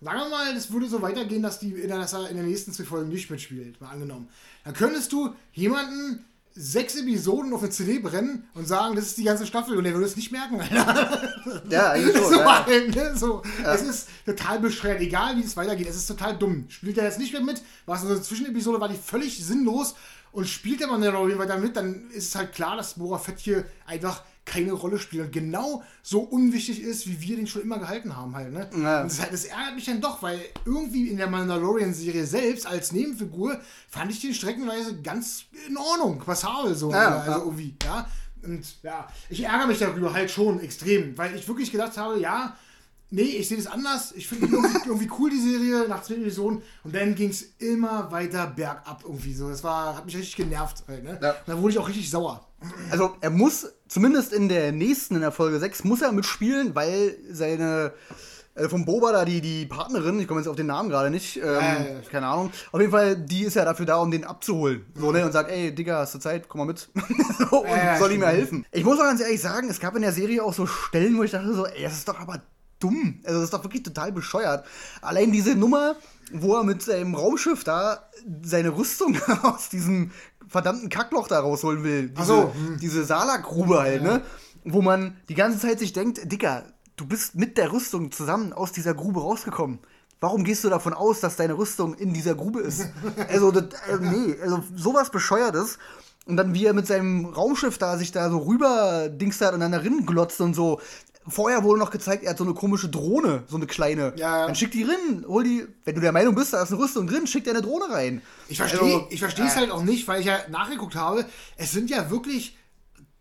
Sagen wir mal, das würde so weitergehen, dass, die, dass er in den nächsten zwei Folgen nicht mitspielt, mal angenommen. Dann könntest du jemanden sechs Episoden auf eine CD brennen und sagen, das ist die ganze Staffel und er würde es nicht merken, Alter. ja, eigentlich schon. so, ja. ne? so. Es ist total bescheuert, egal wie es weitergeht. Es ist total dumm. Spielt er jetzt nicht mehr mit, war so eine Zwischenepisode, war die völlig sinnlos und spielt der Mandalorian weiter mit, dann ist es halt klar, dass Boba Fett hier einfach keine Rolle spielt und genau so unwichtig ist, wie wir den schon immer gehalten haben halt, ne? Ja. Und das, halt- das ärgert mich dann doch, weil irgendwie in der Mandalorian-Serie selbst als Nebenfigur fand ich den streckenweise ganz in Ordnung, passabel so. Ja, also ja. irgendwie, ja. Und ja, ich ärgere mich darüber halt schon extrem, weil ich wirklich gedacht habe, ja, nee, ich sehe das anders. Ich finde die irgendwie, irgendwie cool, die Serie, nach zwei Episoden. Und dann ging es immer weiter bergab irgendwie so. Das war, hat mich richtig genervt halt, ne? Ja. Dann wurde ich auch richtig sauer. Also er muss, zumindest in der nächsten, in der Folge 6, muss er mitspielen, weil seine äh, vom Boba da die, die Partnerin, ich komme jetzt auf den Namen gerade nicht, ähm, ja. keine Ahnung. Auf jeden Fall, die ist ja dafür da, um den abzuholen. So, ne? Und sagt, ey, Digga, hast du Zeit? Komm mal mit. so, und ja, soll ihm ja helfen. Ich muss auch ganz ehrlich sagen, es gab in der Serie auch so Stellen, wo ich dachte so, ey, das ist doch aber dumm. Also das ist doch wirklich total bescheuert. Allein diese Nummer, wo er mit seinem Raumschiff da seine Rüstung aus diesem verdammten Kackloch da rausholen will. Diese, so, hm. diese Salakgrube halt, ne? Wo man die ganze Zeit sich denkt, Dicker, du bist mit der Rüstung zusammen aus dieser Grube rausgekommen. Warum gehst du davon aus, dass deine Rüstung in dieser Grube ist? Also, das, äh, nee, also sowas Bescheuertes. Und dann, wie er mit seinem Raumschiff da sich da so rüber dingst hat und dann darin glotzt und so. Vorher wurde noch gezeigt, er hat so eine komische Drohne, so eine kleine. Ja, ja. Dann schick die rein, hol die. Wenn du der Meinung bist, da ist eine Rüstung drin, schick dir eine Drohne rein. Ich verstehe Also, ich verstehe es halt auch nicht, weil ich ja nachgeguckt habe. Es sind ja wirklich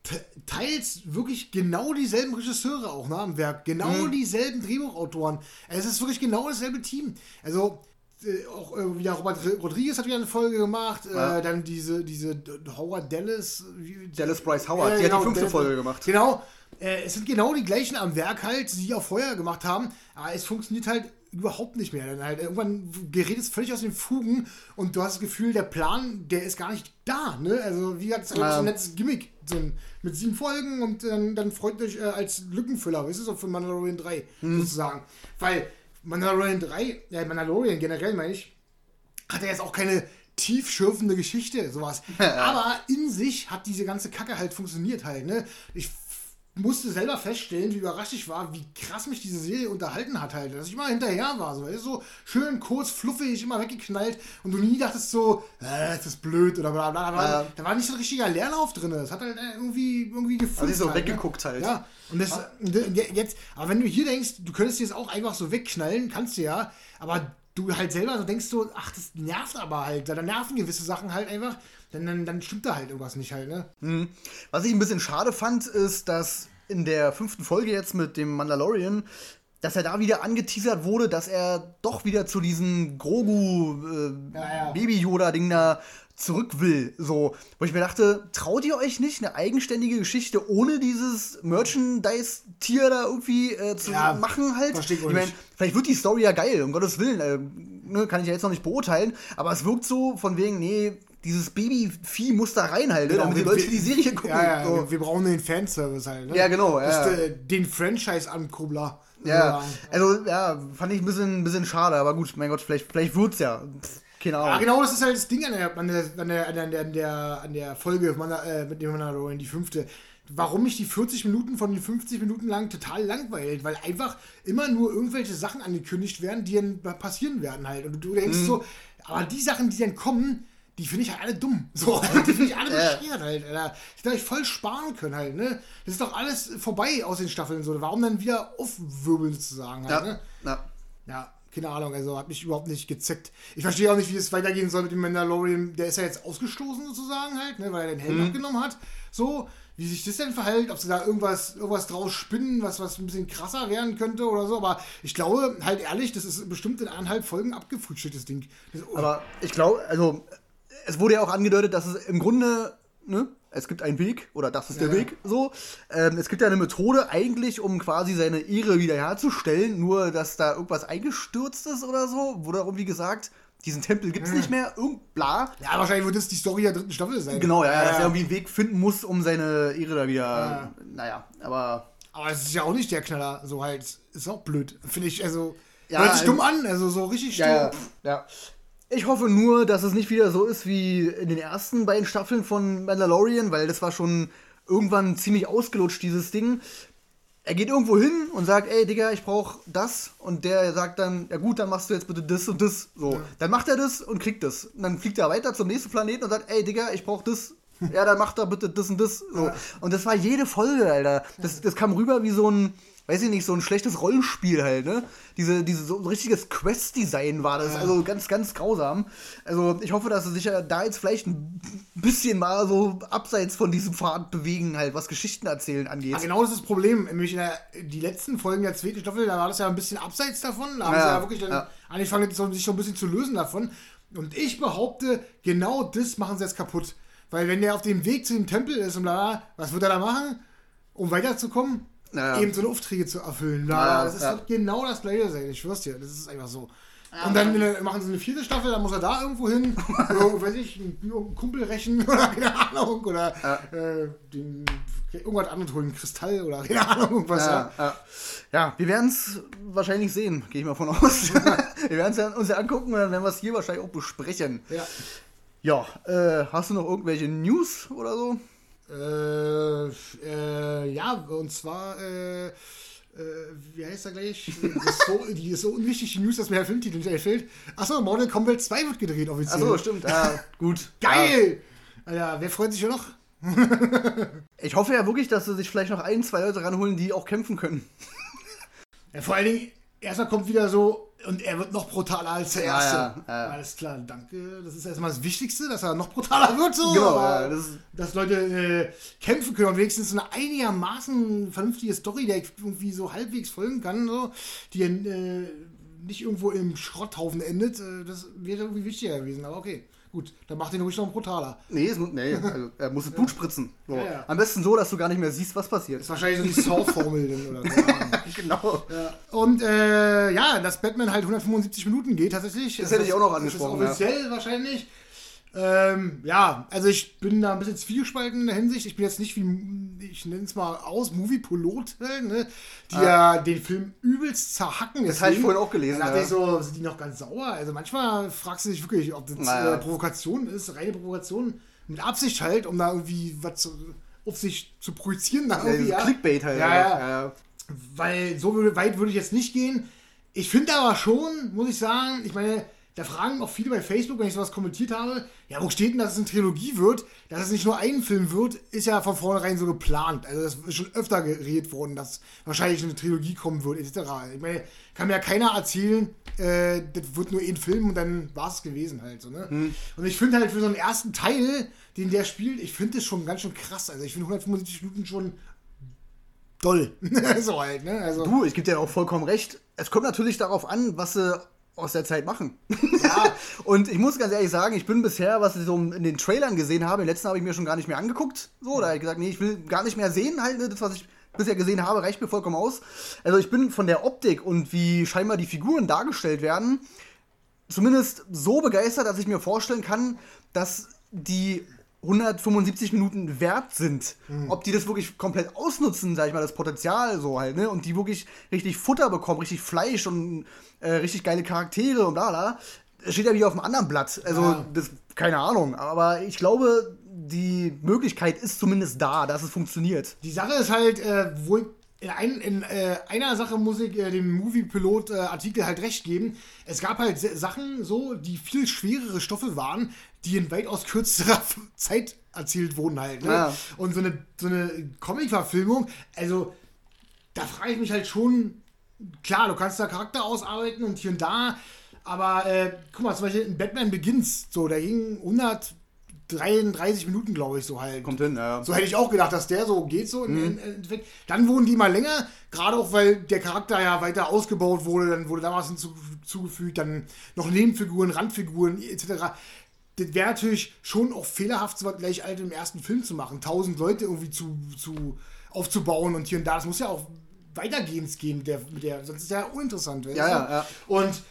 te- teils wirklich genau dieselben Regisseure auch ne, am Werk. Genau Mhm. dieselben Drehbuchautoren. Es ist wirklich genau dasselbe Team. Also äh, auch äh, wieder Robert Rodriguez hat wieder eine Folge gemacht. Ja. Äh, dann diese, diese Howard Dallas. Dallas Bryce Howard, die hat die fünfte Dallas- Folge gemacht. Genau. Äh, es sind genau die gleichen am Werk halt, die auch vorher gemacht haben, aber es funktioniert halt überhaupt nicht mehr. Dann halt irgendwann gerät es völlig aus den Fugen und du hast das Gefühl, der Plan, der ist gar nicht da. Ne? Also, wie gesagt, es ist so ein nettes Gimmick so ein, mit sieben Folgen und dann, dann freut euch äh, als Lückenfüller, weißt du, so für Mandalorian 3 hm. sozusagen. Weil Mandalorian 3, äh, Mandalorian generell meine ich, hat er jetzt auch keine tiefschürfende Geschichte, sowas. Aber in sich hat diese ganze Kacke halt funktioniert halt, ne? Ich musste selber feststellen, wie überrascht ich war, wie krass mich diese Serie unterhalten hat halt. Dass ich immer hinterher war, so, so schön kurz, fluffig, immer weggeknallt und du nie dachtest so, äh, ist das blöd oder bla bla bla. Ja. Da war nicht so ein richtiger Leerlauf drin. Das hat halt irgendwie, irgendwie gefühlt. Also so halt, ne? weggeguckt ne? halt. Ja. Und das, ah. jetzt, aber wenn du hier denkst, du könntest jetzt auch einfach so wegknallen, kannst du ja, aber du halt selber so denkst so, ach, das nervt aber halt, da nerven gewisse Sachen halt einfach, dann, dann, dann stimmt da halt irgendwas nicht halt, ne? Mhm. Was ich ein bisschen schade fand, ist, dass in der fünften Folge jetzt mit dem Mandalorian, dass er da wieder angeteasert wurde, dass er doch wieder zu diesem Grogu äh, ja, ja. Baby Yoda Ding da zurück will. So, wo ich mir dachte, traut ihr euch nicht eine eigenständige Geschichte ohne dieses Merchandise-Tier da irgendwie äh, zu ja, machen halt? Ich meine, vielleicht wird die Story ja geil, um Gottes Willen. Äh, ne, kann ich ja jetzt noch nicht beurteilen, aber es wirkt so von wegen, nee, dieses Babyvieh muss da rein halt, ne? damit die Leute die Serie gucken. Ja, ja, so. wir brauchen den Fanservice halt, ne? Ja, genau. Ja. Das, äh, den Franchise-Ankurbler. Ja, also ja, fand ich ein bisschen, ein bisschen schade, aber gut, mein Gott, vielleicht, vielleicht wird's ja. Pff, keine Ahnung. Ja, genau, das ist halt das Ding an der, an der, an der, an der, an der, an der Folge äh, mit dem Mandalorian, die fünfte warum mich die 40 Minuten von den 50 Minuten lang total langweilt, weil einfach immer nur irgendwelche Sachen angekündigt werden, die dann passieren werden halt. Und du denkst mhm. so, aber die Sachen, die dann kommen, die finde ich halt alle dumm. So, die finde ich alle bescheuert halt. Alter. Ich hätte euch voll sparen können halt, ne? Das ist doch alles vorbei aus den Staffeln so. Warum dann wieder aufwirbeln sozusagen halt, ja. ne? Ja. Ja, keine Ahnung, also hat mich überhaupt nicht gezeckt. Ich verstehe auch nicht, wie es weitergehen soll mit dem Mandalorian. Der ist ja jetzt ausgestoßen sozusagen halt, ne? Weil er den Helm mhm. abgenommen hat. So, wie sich das denn verhält, ob sie da irgendwas, irgendwas draus spinnen, was, was ein bisschen krasser werden könnte oder so. Aber ich glaube, halt ehrlich, das ist bestimmt in eineinhalb Folgen abgefrühstückt, das Ding. Das, oh. Aber ich glaube, also es wurde ja auch angedeutet, dass es im Grunde, ne, es gibt einen Weg, oder das ist der ja. Weg, so. Ähm, es gibt ja eine Methode eigentlich, um quasi seine Ehre wiederherzustellen, nur dass da irgendwas eingestürzt ist oder so. Wurde darum, wie gesagt, diesen Tempel gibt es hm. nicht mehr, irgend bla. Ja, wahrscheinlich wird das die Story der dritten Staffel sein. Genau, ja, ja. dass er irgendwie einen Weg finden muss, um seine Ehre da wieder. Ja. Naja, aber. Aber es ist ja auch nicht der Knaller, so halt. Ist auch blöd, finde ich. Also. Ja, hört sich dumm an, also so richtig stumm. Ja, ja. Ich hoffe nur, dass es nicht wieder so ist wie in den ersten beiden Staffeln von Mandalorian, weil das war schon irgendwann ziemlich ausgelutscht, dieses Ding. Er geht irgendwo hin und sagt, ey Digga, ich brauch das. Und der sagt dann, ja gut, dann machst du jetzt bitte das und das. So. Ja. Dann macht er das und kriegt das. Und dann fliegt er weiter zum nächsten Planeten und sagt, ey Digga, ich brauch das. ja, dann macht er bitte das und das. So. Ja. Und das war jede Folge, Alter. Das, das kam rüber wie so ein weiß ich nicht, so ein schlechtes Rollenspiel halt, ne? Diese, diese so ein richtiges Quest-Design war das, also ganz, ganz grausam. Also ich hoffe, dass sie sich ja da jetzt vielleicht ein bisschen mal so abseits von diesem Pfad bewegen, halt, was Geschichten erzählen angeht. Ja, genau das ist das Problem. Nämlich in der, die letzten Folgen der zweiten Staffel, da war das ja ein bisschen abseits davon. Da haben ja, sie ja wirklich dann ja. angefangen, sich so ein bisschen zu lösen davon. Und ich behaupte, genau das machen sie jetzt kaputt. Weil wenn der auf dem Weg zu dem Tempel ist und bla, was wird er da machen? Um weiterzukommen? Ja. eben so eine Aufträge zu erfüllen. Ja, das ist ja. genau das gleiche sein, ich schwör's dir. Das ist einfach so. und dann eine, machen sie eine vierte Staffel, dann muss er da irgendwo hin, oder, weiß ich, einen Kumpel rächen oder keine Ahnung, oder äh, den, irgendwas anderes holen, Kristall oder keine Ahnung, irgendwas. Ja, ja. ja wir werden es wahrscheinlich sehen, gehe ich mal von aus. wir werden es uns ja angucken und dann werden wir es hier wahrscheinlich auch besprechen. Ja. Ja, äh, hast du noch irgendwelche News oder so? Äh, äh, ja, und zwar, äh, äh, wie heißt er gleich? Die ist so, die ist so unwichtig, die News, dass mir der Filmtitel nicht einfällt. Achso, Mortal Kombat 2 wird gedreht offiziell. Achso, stimmt. Ja, gut. Geil! Ja. Alter, wer freut sich ja noch? ich hoffe ja wirklich, dass sie sich vielleicht noch ein, zwei Leute ranholen, die auch kämpfen können. Ja, vor allen Dingen, erstmal kommt wieder so, und er wird noch brutaler als der erste. Ja, ja, Alles klar, danke. Das ist erstmal das Wichtigste, dass er noch brutaler wird. So. Genau, das dass Leute äh, kämpfen können und wenigstens eine einigermaßen vernünftige Story, der irgendwie so halbwegs folgen kann, so, die äh, nicht irgendwo im Schrotthaufen endet. Äh, das wäre irgendwie wichtiger gewesen, aber okay. Gut, dann macht den ruhig noch brutaler. Nee, es, nee also, er muss das Blut spritzen. So. Ja, ja. Am besten so, dass du gar nicht mehr siehst, was passiert. ist wahrscheinlich so die Saw-Formel oder Ahnung. genau. Und äh, ja, dass Batman halt 175 Minuten geht tatsächlich. Das hätte ich auch noch angesprochen. Das ist offiziell wahrscheinlich. Ähm, ja, also ich bin da ein bisschen zwiegespalten in der Hinsicht. Ich bin jetzt nicht wie, ich nenne es mal aus, Movie-Pilot, ne, die ja den Film übelst zerhacken. Ah. Das habe ich vorhin auch gelesen, Da dachte ja. ich so, sind die noch ganz sauer? Also manchmal fragst du dich wirklich, ob das Naja. äh, Provokation ist, reine Provokation mit Absicht halt, um da irgendwie was zu, auf sich zu projizieren. Da Ja, ja. Clickbait halt. Ja, ja. ja. Weil so weit würde ich jetzt nicht gehen. Ich finde aber schon, muss ich sagen, ich meine, da fragen auch viele bei Facebook, wenn ich sowas kommentiert habe, ja, wo steht denn, dass es eine Trilogie wird? Dass es nicht nur ein Film wird, ist ja von vornherein so geplant. Also das ist schon öfter geredet worden, dass wahrscheinlich eine Trilogie kommen wird, etc. Ich meine, kann mir ja keiner erzählen, äh, das wird nur ein Film und dann war es gewesen halt. So, ne? Und ich finde halt für so einen ersten Teil, den der spielt, ich finde das schon ganz schön krass. Also ich finde 175 Minuten schon doll. so halt, ne? Also, Du, ich gebe dir auch vollkommen recht. Es kommt natürlich darauf an, was sie aus der Zeit machen. Ja. Und ich muss ganz ehrlich sagen, ich bin bisher, was ich so in den Trailern gesehen habe, den letzten habe ich mir schon gar nicht mehr angeguckt. So, da habe ich gesagt, nee, ich will gar nicht mehr sehen, halt, ne, das, was ich bisher gesehen habe, reicht mir vollkommen aus. Also ich bin von der Optik und wie scheinbar die Figuren dargestellt werden, zumindest so begeistert, dass ich mir vorstellen kann, dass die 175 Minuten wert sind. Ob die das wirklich komplett ausnutzen, sag ich mal, das Potenzial so halt, ne? Und die wirklich richtig Futter bekommen, richtig Fleisch und äh, richtig geile Charaktere und bla. Das Steht ja wieder auf einem anderen Blatt. Also, Ja. das, keine Ahnung. Aber ich glaube, die Möglichkeit ist zumindest da, dass es funktioniert. Die Sache ist halt, äh, wo in, ein, in äh, einer Sache muss ich äh, dem Movie-Pilot-Artikel halt recht geben. Es gab halt Sachen so, die viel schwerere Stoffe waren, die in weitaus kürzerer Zeit erzählt wurden halt. Ne? Ja. Und so eine, so eine Comic-Verfilmung, also da frage ich mich halt schon, klar, du kannst da Charakter ausarbeiten und hier und da, aber äh, guck mal, zum Beispiel in Batman Begins, so, da ging 133 Minuten, glaube ich, so halt. Kommt hin, ja. So hätte ich auch gedacht, dass der so geht so im Endeffekt. Dann wurden die mal länger, gerade auch weil der Charakter ja weiter ausgebaut wurde, dann wurde damals hinzu, zugefügt, dann noch Nebenfiguren, Randfiguren etc. Das wäre natürlich schon auch fehlerhaft, so was gleich alt im ersten Film zu machen. Tausend Leute irgendwie zu, zu aufzubauen und hier und da. Das muss ja auch weitergehend gehen der, der sonst ist ja uninteressant. Ja, ja, ja. Und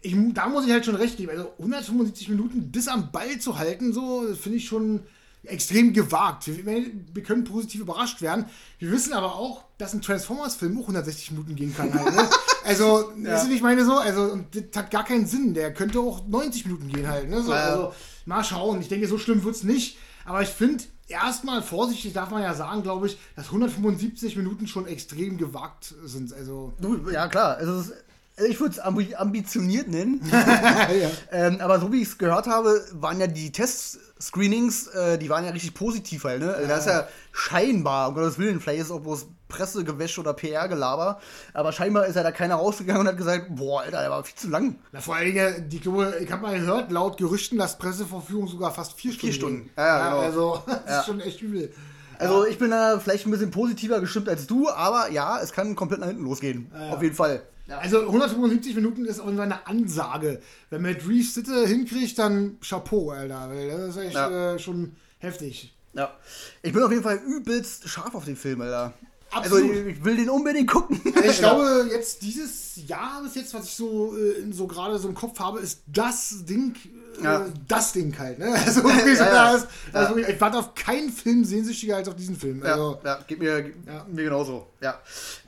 ich, da muss ich halt schon recht geben. Also 175 Minuten bis am Ball zu halten, so finde ich schon extrem gewagt. Wir, wir können positiv überrascht werden. Wir wissen aber auch, dass ein Transformers-Film auch 160 Minuten gehen kann. Halt, ne? Also, weißt du, wie ich meine so? Also, und das hat gar keinen Sinn. Der könnte auch 90 Minuten gehen halt. Ne? So, Ja, ja. Also, mal schauen. Ich denke, so schlimm wird es nicht. Aber ich finde, erstmal vorsichtig darf man ja sagen, glaube ich, dass 175 Minuten schon extrem gewagt sind. Also, ja, klar. Also, es ist, also ich würde es ambi ambitioniert nennen. ja. ähm, aber so wie ich es gehört habe, waren ja die Test-Screenings, äh, die waren ja richtig positiv halt, ne? Also, das ist ja scheinbar, um Gottes Willen, vielleicht ist es auch bloß Pressegewäsch oder PR-Gelaber, aber scheinbar ist ja da keiner rausgegangen und hat gesagt, boah, Alter, der war viel zu lang. Na, vor allen Dingen, die, ich habe mal gehört, laut Gerüchten, dass Presseverführung sogar fast vier Stunden. Stunden. ging. Ja, ja, genau. Also, das Ja. ist schon echt übel. Also ich bin da vielleicht ein bisschen positiver gestimmt als du, aber ja, es kann komplett nach hinten losgehen. ja. Auf jeden Fall. Also 175 Minuten ist Fall eine Ansage. Wenn Matt Reeves das hinkriegt, dann Chapeau, Alter. Das ist echt Ja. äh, schon heftig. Ja. Ich bin auf jeden Fall übelst scharf auf den Film, Alter. Absolut. Also ich, will den unbedingt gucken. Also ich glaube, jetzt dieses Jahr bis jetzt, was ich so, äh, so gerade so im Kopf habe, ist das Ding, äh, Ja. das Ding halt. Ne? Also so, Ja, ja. das, also wirklich, ich warte auf keinen Film sehnsüchtiger als auf diesen Film. Also, ja, ja, geht mir, geht mir genauso. Ja.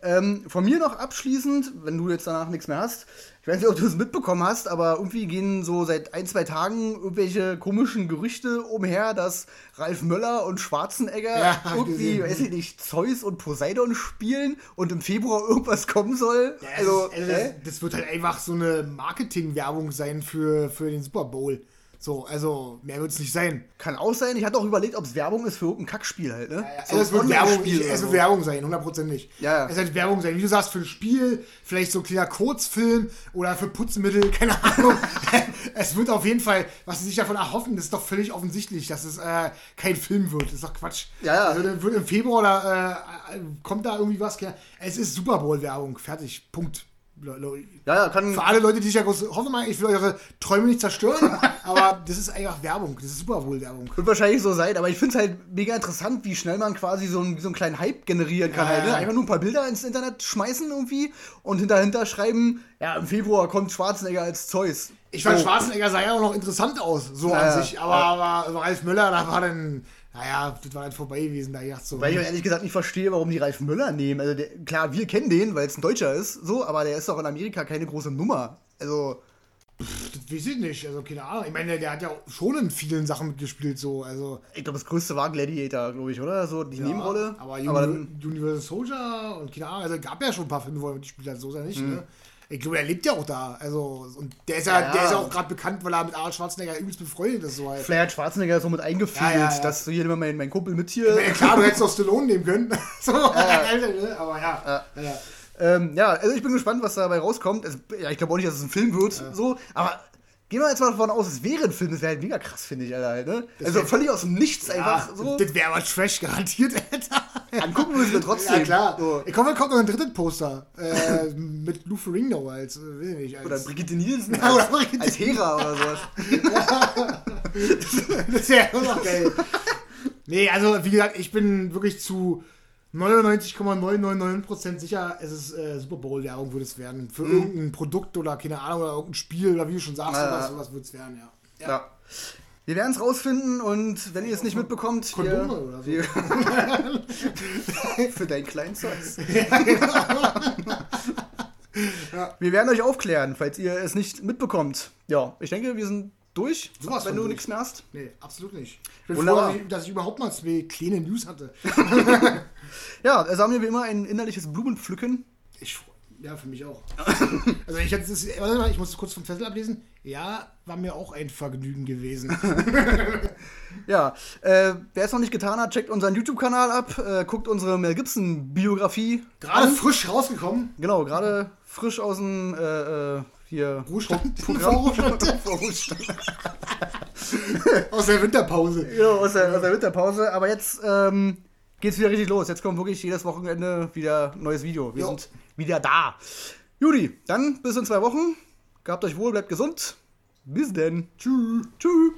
Ähm, von mir noch abschließend, wenn du jetzt danach nichts mehr hast, ich weiß nicht, ob du es mitbekommen hast, aber irgendwie gehen so seit ein, zwei Tagen irgendwelche komischen Gerüchte umher, dass Ralf Möller und Schwarzenegger Ja, irgendwie, gesehen. weiß ich nicht, Zeus und Poseidon spielen und im Februar irgendwas kommen soll. Ja, also, also das, das wird halt einfach so eine Marketing-Werbung sein für, für den Super Bowl. So, also mehr wird es nicht sein. kann auch sein. Ich hatte auch überlegt, ob es Werbung ist für irgendein Kackspiel halt, ne? So Also es wird Werbung, Online-Spiel es wird. Werbung sein, hundertprozentig. Ja, ja. Es wird Werbung sein, wie du sagst, für ein Spiel, vielleicht so ein kleiner Kurzfilm oder für Putzmittel, keine Ahnung. es wird auf jeden Fall, was sie sich davon erhoffen, das ist doch völlig offensichtlich, dass es äh, kein Film wird. Das ist doch Quatsch. Ja, ja. Also dann wird im Februar oder äh, kommt da irgendwie was. Es ist Super Bowl Werbung, fertig, Punkt. Ja, ja, kann. Für alle Leute, die sich ja groß hoffen, mal, ich will eure Träume nicht zerstören, aber das ist einfach Werbung. Das ist Super Bowl-Werbung. Wird wahrscheinlich so sein, aber ich finde es halt mega interessant, wie schnell man quasi so, ein, so einen kleinen Hype generieren kann. Ja, halt, ne? Einfach nur ein paar Bilder ins Internet schmeißen irgendwie und dahinter schreiben, ja, im Februar kommt Schwarzenegger als Zeus. Ich fand, so. Schwarzenegger sah ja auch noch interessant aus, so ja, an sich. Aber, aber Ralf Müller, da war dann naja, das war halt vorbei gewesen, da ich so. Weil ich ehrlich gesagt nicht verstehe, warum die Ralf Müller nehmen. Also, der, klar, wir kennen den, weil es ein Deutscher ist, so, aber der ist doch in Amerika keine große Nummer. Also. Pff, das weiß ich nicht, also keine Ahnung. Ich meine, der hat ja schon in vielen Sachen mitgespielt, so. Also, ich glaube, das größte war Gladiator, glaube ich, oder? So die ja, Nebenrolle. Aber, aber Universal Soldier und keine Ahnung, also gab ja schon ein paar Filme, wo er mitgespielt hat, so ist er nicht, mhm. ne? Ich glaube, er lebt ja auch da. Also, und der ist ja, ja. Der ist ja auch gerade bekannt, weil er mit Arnold Schwarzenegger übelst befreundet ist. So halt. Vielleicht hat Schwarzenegger so mit eingeführt, ja, ja, dass so hier immer mein, mein Kumpel mit hier. Ja, klar, du hättest doch Stallone nehmen können. so, ne? aber ja. ja. Ähm, ja, also ich bin gespannt, was dabei rauskommt. Also, ja, ich glaube auch nicht, dass es ein Film wird, so, aber Gehen wir jetzt mal davon aus, es wäre ein Film, das wäre halt mega krass, finde ich, Alter. Ne? Also völlig aus dem Nichts ja, einfach so. Das wäre aber Trash garantiert, Alter. Angucken müssen wir trotzdem. Ja, klar. So. Ich hoffe, kommt noch ein drittes Poster. Äh, mit Lou Ferrigno als, äh, weiß nicht, als. Oder Brigitte Nielsen als, oder Brigitte als Hera oder sowas. ja. das wäre auch noch geil. Nee, also wie gesagt, ich bin wirklich zu 99,999% sicher, es ist äh, Super Bowl-Werbung, würde es werden. Für mhm. irgendein Produkt oder keine Ahnung, oder irgendein Spiel oder wie du schon sagst, ja, sowas, wird es werden, ja. ja. ja. Wir werden es rausfinden und wenn ihr es nicht mitbekommt, Kondome wir, oder so. Wir, für deinen kleinen Size. Ja, genau. Wir werden euch aufklären, falls ihr es nicht mitbekommt. Ja, ich denke, wir sind durch, Sowas wenn du nichts mehr hast? Nee, absolut nicht. Ich bin Wunderbar. froh, dass ich überhaupt mal zwei kleine News hatte. Ja, wir wie immer ein innerliches Blumenpflücken. Ich, ja, für mich auch. also ich, das, warte mal, ich muss kurz vom Zettel ablesen. Ja, war mir auch ein Vergnügen gewesen. ja, äh, wer es noch nicht getan hat, checkt unseren YouTube-Kanal ab, äh, guckt unsere Mel Gibson-Biografie. Gerade frisch rausgekommen. Genau, gerade frisch aus dem äh, äh hier Ruhestand. Vorruhestand. aus der Winterpause. Ja, aus der, aus der Winterpause. Aber jetzt ähm, geht's wieder richtig los. Jetzt kommt wirklich jedes Wochenende wieder ein neues Video. Wir jo. sind wieder da. Judy, dann bis in zwei Wochen. Gehabt euch wohl, bleibt gesund. Bis denn. Tschüss. Tschüss.